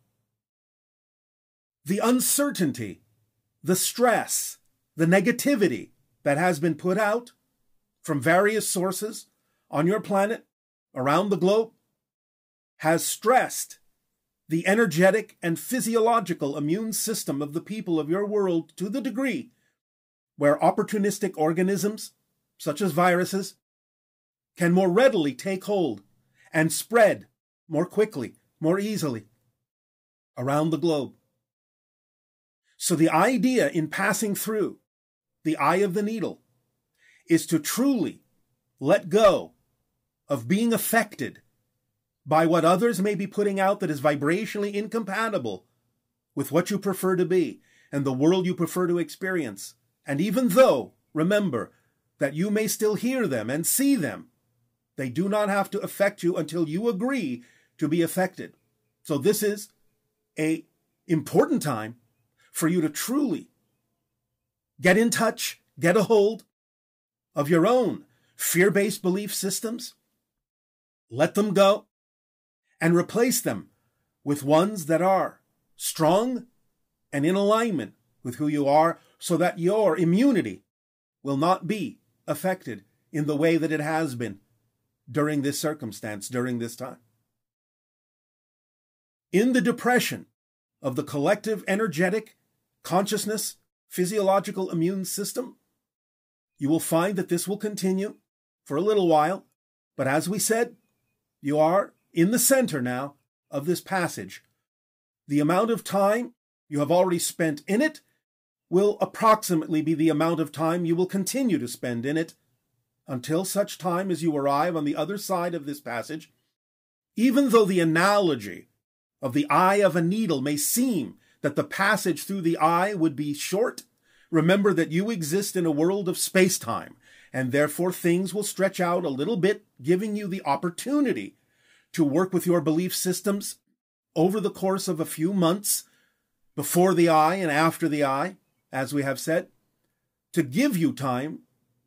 The uncertainty, the stress, the negativity that has been put out from various sources on your planet around the globe has stressed the energetic and physiological immune system of the people of your world to the degree where opportunistic organisms, such as viruses, can more readily take hold and spread more quickly, more easily around the globe. So, the idea in passing through the eye of the needle is to truly let go of being affected by what others may be putting out that is vibrationally incompatible with what you prefer to be and the world you prefer to experience. And even though, remember, that you may still hear them and see them, they do not have to affect you until you agree to be affected. So this is a important time for you to truly get in touch, get a hold of your own fear-based belief systems, let them go and replace them with ones that are strong and in alignment with who you are so that your immunity will not be affected in the way that it has been during this circumstance, during this time. In the depression of the collective energetic consciousness physiological immune system, you will find that this will continue for a little while. But as we said, you are in the center now of this passage. The amount of time you have already spent in it will approximately be the amount of time you will continue to spend in it until such time as you arrive on the other side of this passage, even though the analogy of the eye of a needle may seem that the passage through the eye would be short, remember that you exist in a world of space time, and therefore things will stretch out a little bit, giving you the opportunity to work with your belief systems over the course of a few months before the eye and after the eye, as we have said, to give you time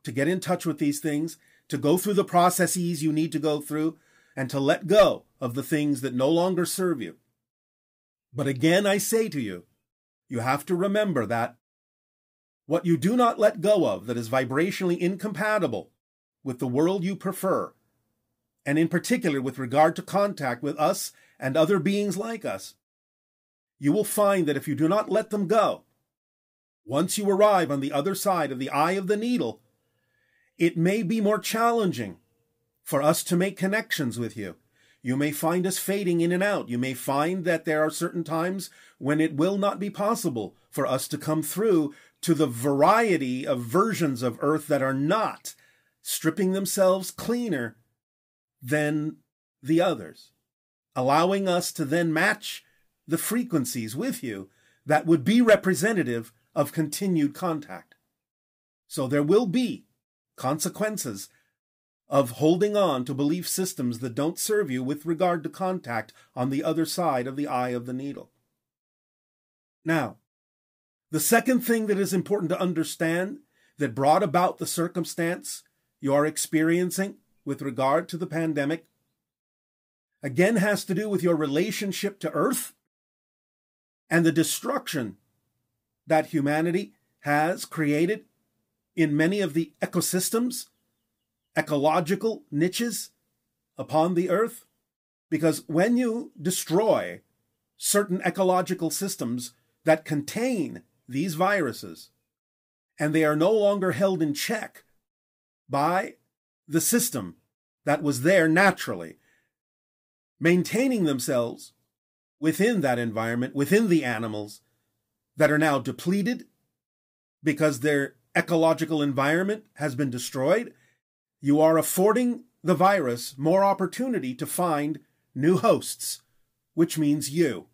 to get in touch with these things, to go through the processes you need to go through, and to let go of the things that no longer serve you. But again, I say to you, you have to remember that what you do not let go of that is vibrationally incompatible with the world you prefer, and in particular with regard to contact with us and other beings like us, you will find that if you do not let them go, once you arrive on the other side of the eye of the needle, it may be more challenging for us to make connections with you. You may find us fading in and out. You may find that there are certain times when it will not be possible for us to come through to the variety of versions of Earth that are not stripping themselves cleaner than the others, allowing us to then match the frequencies with you that would be representative of continued contact. So there will be consequences of holding on to belief systems that don't serve you with regard to contact on the other side of the eye of the needle. Now, the second thing that is important to understand that brought about the circumstance you are experiencing with regard to the pandemic again has to do with your relationship to Earth and the destruction that humanity has created in many of the ecosystems, ecological niches upon the Earth. Because when you destroy certain ecological systems that contain these viruses, and they are no longer held in check by the system that was there naturally, maintaining themselves within that environment, within the animals that are now depleted because their ecological environment has been destroyed, you are affording the virus more opportunity to find new hosts, which means you.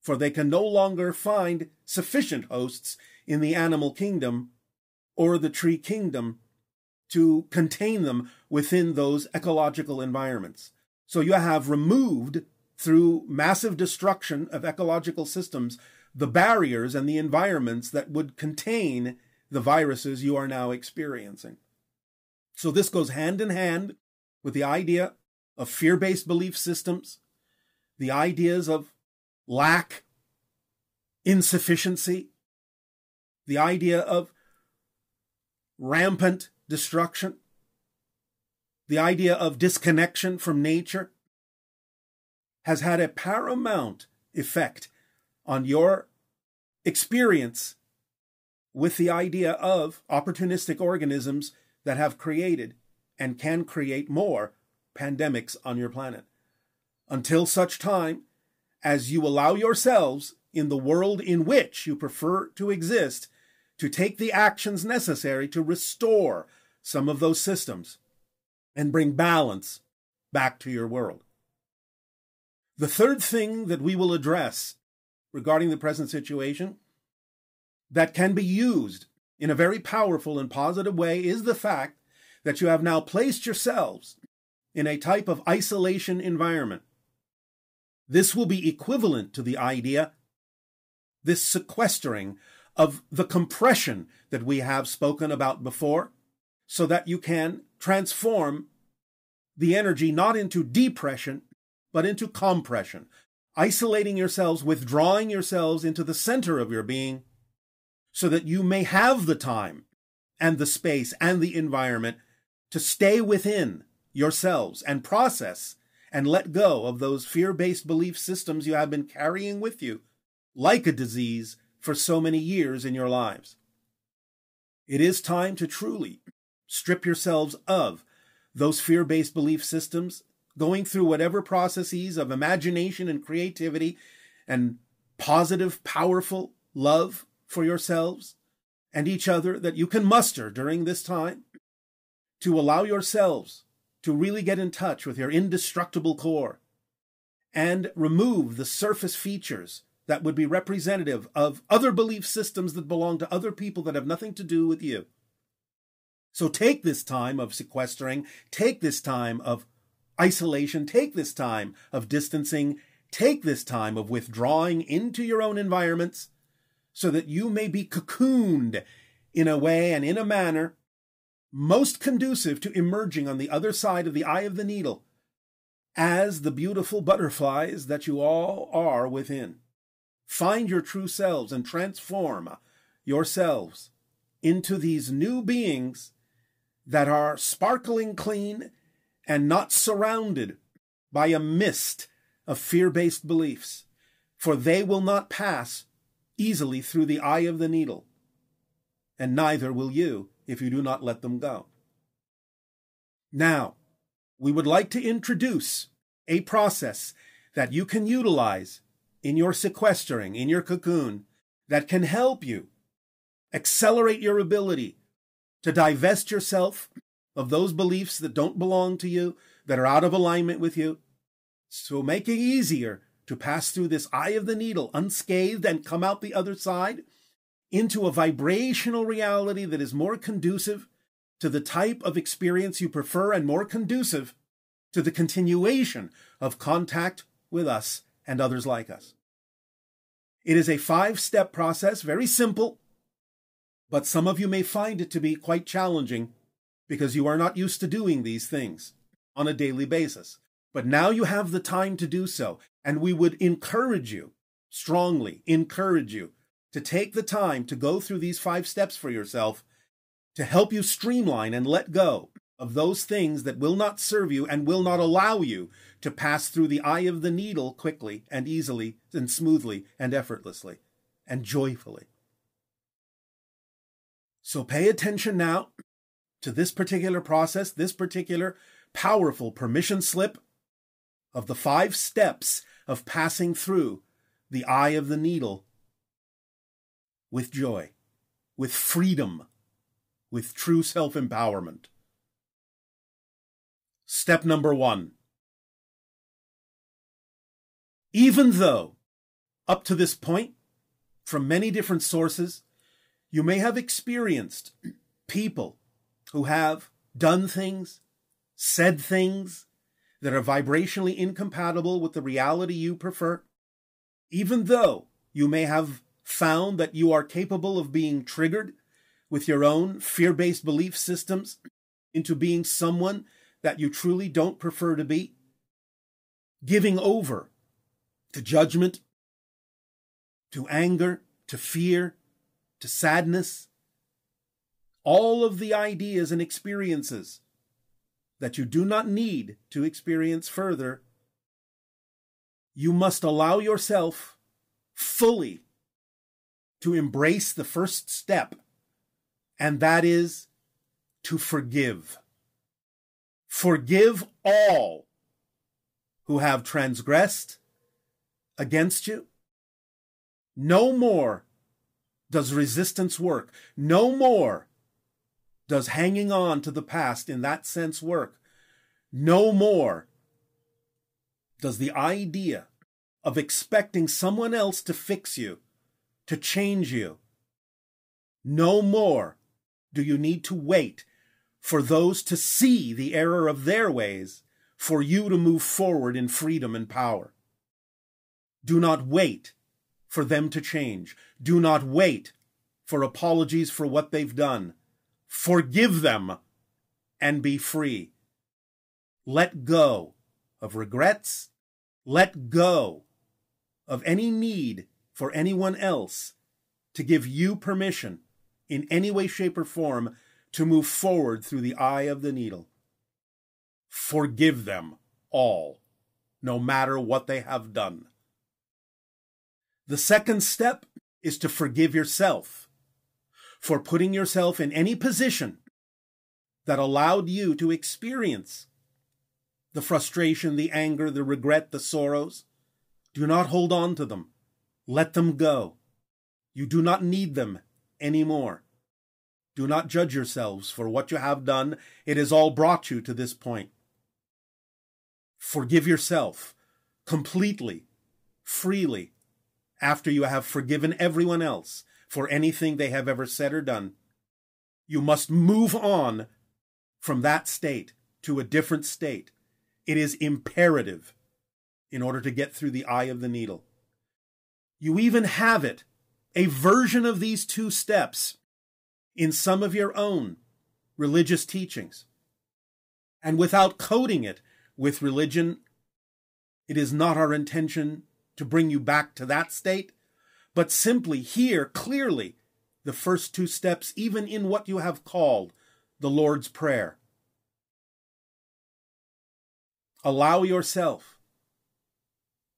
For they can no longer find sufficient hosts in the animal kingdom or the tree kingdom to contain them within those ecological environments. So you have removed, through massive destruction of ecological systems, the barriers and the environments that would contain the viruses you are now experiencing. So this goes hand in hand with the idea of fear based belief systems, the ideas of lack, insufficiency, the idea of rampant destruction, the idea of disconnection from nature has had a paramount effect on your experience with the idea of opportunistic organisms that have created and can create more pandemics on your planet. Until such time as you allow yourselves in the world in which you prefer to exist to take the actions necessary to restore some of those systems and bring balance back to your world. The third thing that we will address regarding the present situation that can be used in a very powerful and positive way is the fact that you have now placed yourselves in a type of isolation environment. This will be equivalent to the idea, this sequestering of the compression that we have spoken about before, so that you can transform the energy not into depression, but into compression, isolating yourselves, withdrawing yourselves into the center of your being, so that you may have the time and the space and the environment to stay within yourselves and process and let go of those fear based belief systems you have been carrying with you like a disease for so many years in your lives. It is time to truly strip yourselves of those fear based belief systems, going through whatever processes of imagination and creativity and positive, powerful love for yourselves and each other that you can muster during this time to allow yourselves to really get in touch with your indestructible core and remove the surface features that would be representative of other belief systems that belong to other people that have nothing to do with you. So take this time of sequestering, take this time of isolation, take this time of distancing, take this time of withdrawing into your own environments so that you may be cocooned in a way and in a manner most conducive to emerging on the other side of the eye of the needle as the beautiful butterflies that you all are within. Find your true selves and transform yourselves into these new beings that are sparkling clean and not surrounded by a mist of fear based beliefs, for they will not pass easily through the eye of the needle, and neither will you if you do not let them go. Now, we would like to introduce a process that you can utilize in your sequestering, in your cocoon, that can help you accelerate your ability to divest yourself of those beliefs that don't belong to you, that are out of alignment with you. So make it easier to pass through this eye of the needle unscathed and come out the other side into a vibrational reality that is more conducive to the type of experience you prefer and more conducive to the continuation of contact with us and others like us. It is a five step process, very simple, but some of you may find it to be quite challenging because you are not used to doing these things on a daily basis. But now you have the time to do so, and we would encourage you, strongly encourage you, to take the time to go through these five steps for yourself to help you streamline and let go of those things that will not serve you and will not allow you to pass through the eye of the needle quickly and easily and smoothly and effortlessly and joyfully. So pay attention now to this particular process, this particular powerful permission slip of the five steps of passing through the eye of the needle with joy, with freedom, with true self empowerment. Step number one. Even though, up to this point, from many different sources, you may have experienced people who have done things, said things that are vibrationally incompatible with the reality you prefer, even though you may have found that you are capable of being triggered with your own fear based belief systems into being someone that you truly don't prefer to be, giving over to judgment, to anger, to fear, to sadness, all of the ideas and experiences that you do not need to experience further, you must allow yourself fully to embrace the first step, and that is to forgive. Forgive all who have transgressed against you. No more does resistance work. No more does hanging on to the past in that sense work. No more does the idea of expecting someone else to fix you, to change you. No more do you need to wait for those to see the error of their ways for you to move forward in freedom and power. Do not wait for them to change. Do not wait for apologies for what they've done. Forgive them and be free. Let go of regrets. Let go of any need for anyone else to give you permission in any way, shape, or form to move forward through the eye of the needle. Forgive them all, no matter what they have done. The second step is to forgive yourself for putting yourself in any position that allowed you to experience the frustration, the anger, the regret, the sorrows. Do not hold on to them. Let them go. You do not need them anymore. Do not judge yourselves for what you have done. It has all brought you to this point. Forgive yourself completely, freely, after you have forgiven everyone else for anything they have ever said or done. You must move on from that state to a different state. It is imperative in order to get through the eye of the needle. You even have it, a version of these two steps in some of your own religious teachings. And without coding it with religion, it is not our intention to bring you back to that state, but simply hear clearly the first two steps, even in what you have called the Lord's Prayer. Allow yourself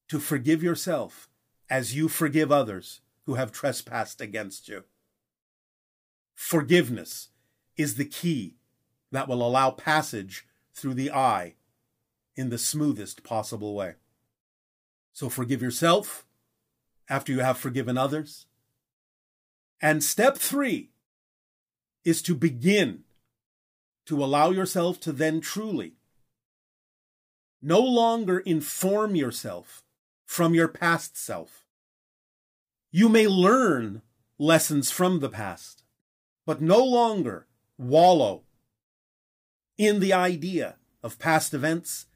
to forgive yourself as you forgive others who have trespassed against you. Forgiveness is the key that will allow passage through the eye in the smoothest possible way. So forgive yourself after you have forgiven others. And step three is to begin to allow yourself to then truly no longer inform yourself from your past self. You may learn lessons from the past but no longer wallow in the idea of past events,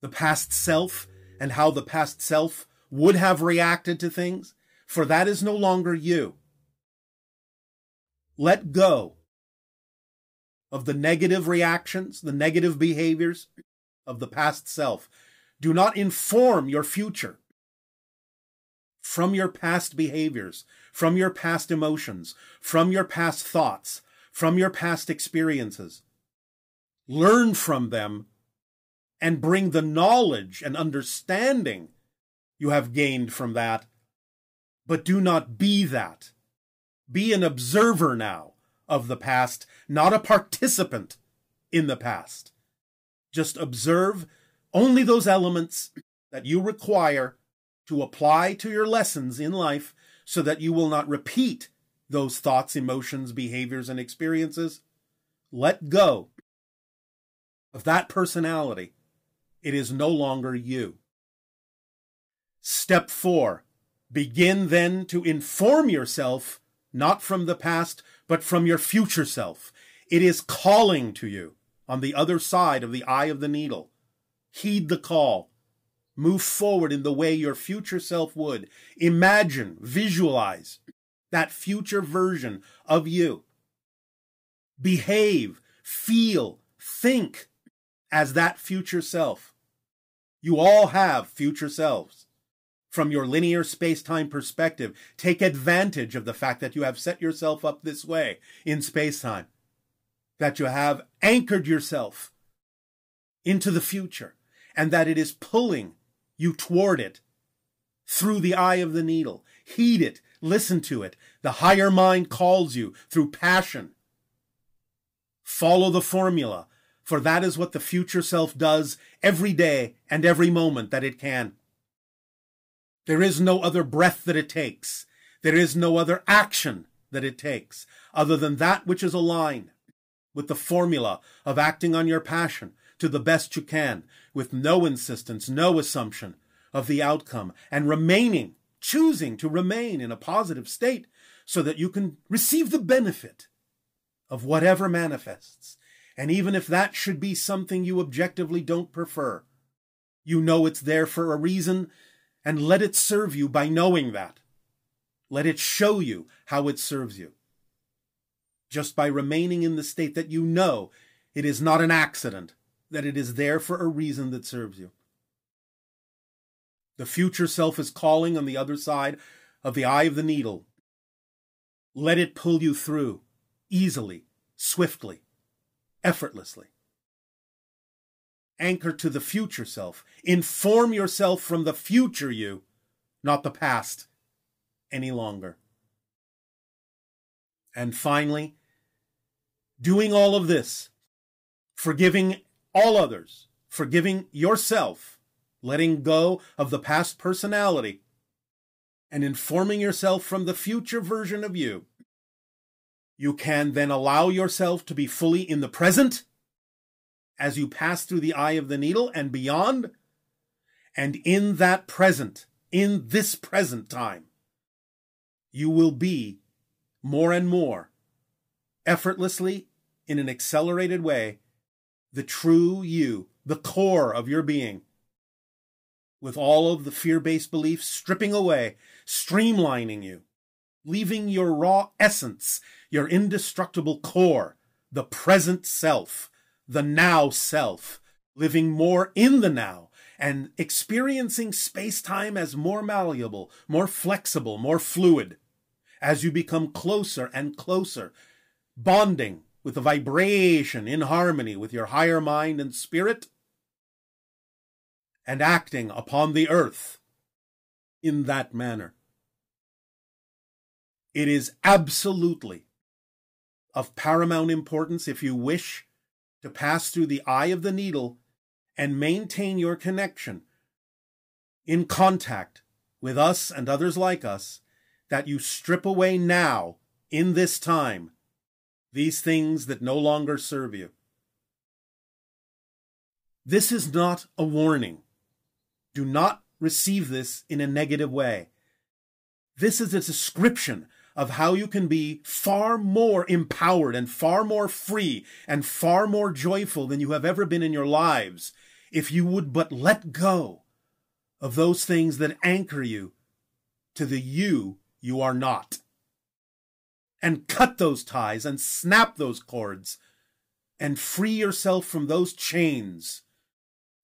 the past self, and how the past self would have reacted to things, for that is no longer you. Let go of the negative reactions, the negative behaviors of the past self. Do not inform your future from your past behaviors, from your past emotions, from your past thoughts, from your past experiences. Learn from them and bring the knowledge and understanding you have gained from that, but do not be that. Be an observer now of the past, not a participant in the past. Just observe only those elements that you require to apply to your lessons in life so that you will not repeat those thoughts, emotions, behaviors, and experiences. Let go of that personality. It is no longer you. Step four, begin then to inform yourself not from the past, but from your future self. It is calling to you on the other side of the eye of the needle. Heed the call. Move forward in the way your future self would. Imagine, visualize that future version of you. Behave, feel, think as that future self. You all have future selves. From your linear space time perspective, take advantage of the fact that you have set yourself up this way in space time, that you have anchored yourself into the future, and that it is pulling you toward it through the eye of the needle. Heed it, listen to it. The higher mind calls you through passion. Follow the formula, for that is what the future self does every day and every moment that it can. There is no other breath that it takes. There is no other action that it takes other than that which is aligned with the formula of acting on your passion to the best you can with no insistence, no assumption of the outcome and remaining, choosing to remain in a positive state so that you can receive the benefit of whatever manifests. And even if that should be something you objectively don't prefer, you know it's there for a reason and let it serve you by knowing that. Let it show you how it serves you. Just by remaining in the state that you know it is not an accident, that it is there for a reason that serves you. The future self is calling on the other side of the eye of the needle. Let it pull you through easily, swiftly, effortlessly. Anchor to the future self. Inform yourself from the future you, not the past, any longer. And finally, doing all of this, forgiving all others, forgiving yourself, letting go of the past personality, and informing yourself from the future version of you, you can then allow yourself to be fully in the present as you pass through the eye of the needle and beyond. And in that present, in this present time, you will be more and more effortlessly, in an accelerated way, the true you, the core of your being, with all of the fear based beliefs stripping away, streamlining you, leaving your raw essence, your indestructible core, the present self, the now self, living more in the now and experiencing space time as more malleable, more flexible, more fluid. As you become closer and closer, bonding with the vibration in harmony with your higher mind and spirit, and acting upon the earth in that manner. It is absolutely of paramount importance if you wish to pass through the eye of the needle and maintain your connection in contact with us and others like us, that you strip away now, in this time, these things that no longer serve you. This is not a warning. Do not receive this in a negative way. This is a description of how you can be far more empowered and far more free and far more joyful than you have ever been in your lives if you would but let go of those things that anchor you to the you you are not. And cut those ties and snap those cords and free yourself from those chains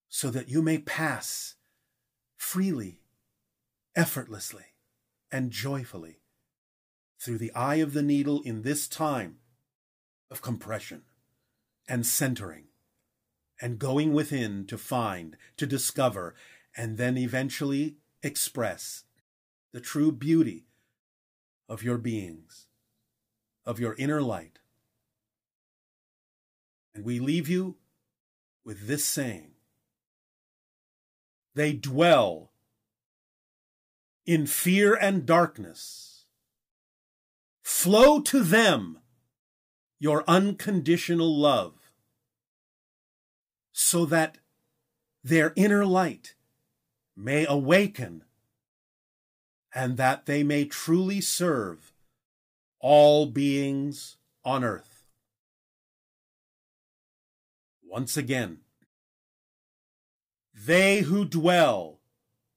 so that you may pass freely, effortlessly, and joyfully through the eye of the needle in this time of compression and centering and going within to find, to discover, and then eventually express the true beauty of your beings, of your inner light. And we leave you with this saying They dwell in fear and darkness. Flow to them your unconditional love so that their inner light may awaken and that they may truly serve all beings on earth. Once again, they who dwell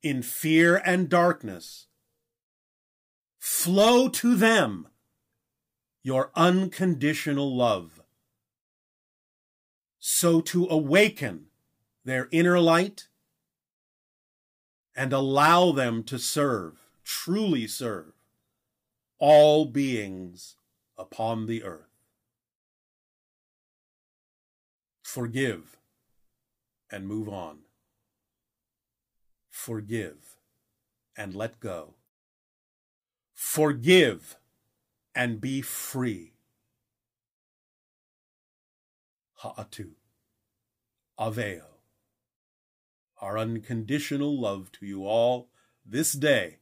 in fear and darkness, flow to them your unconditional love. So to awaken their inner light and allow them to serve truly serve all beings upon the earth. Forgive and move on. Forgive and let go. Forgive and be free. Ha'atu. Aveo. Our unconditional love to you all this day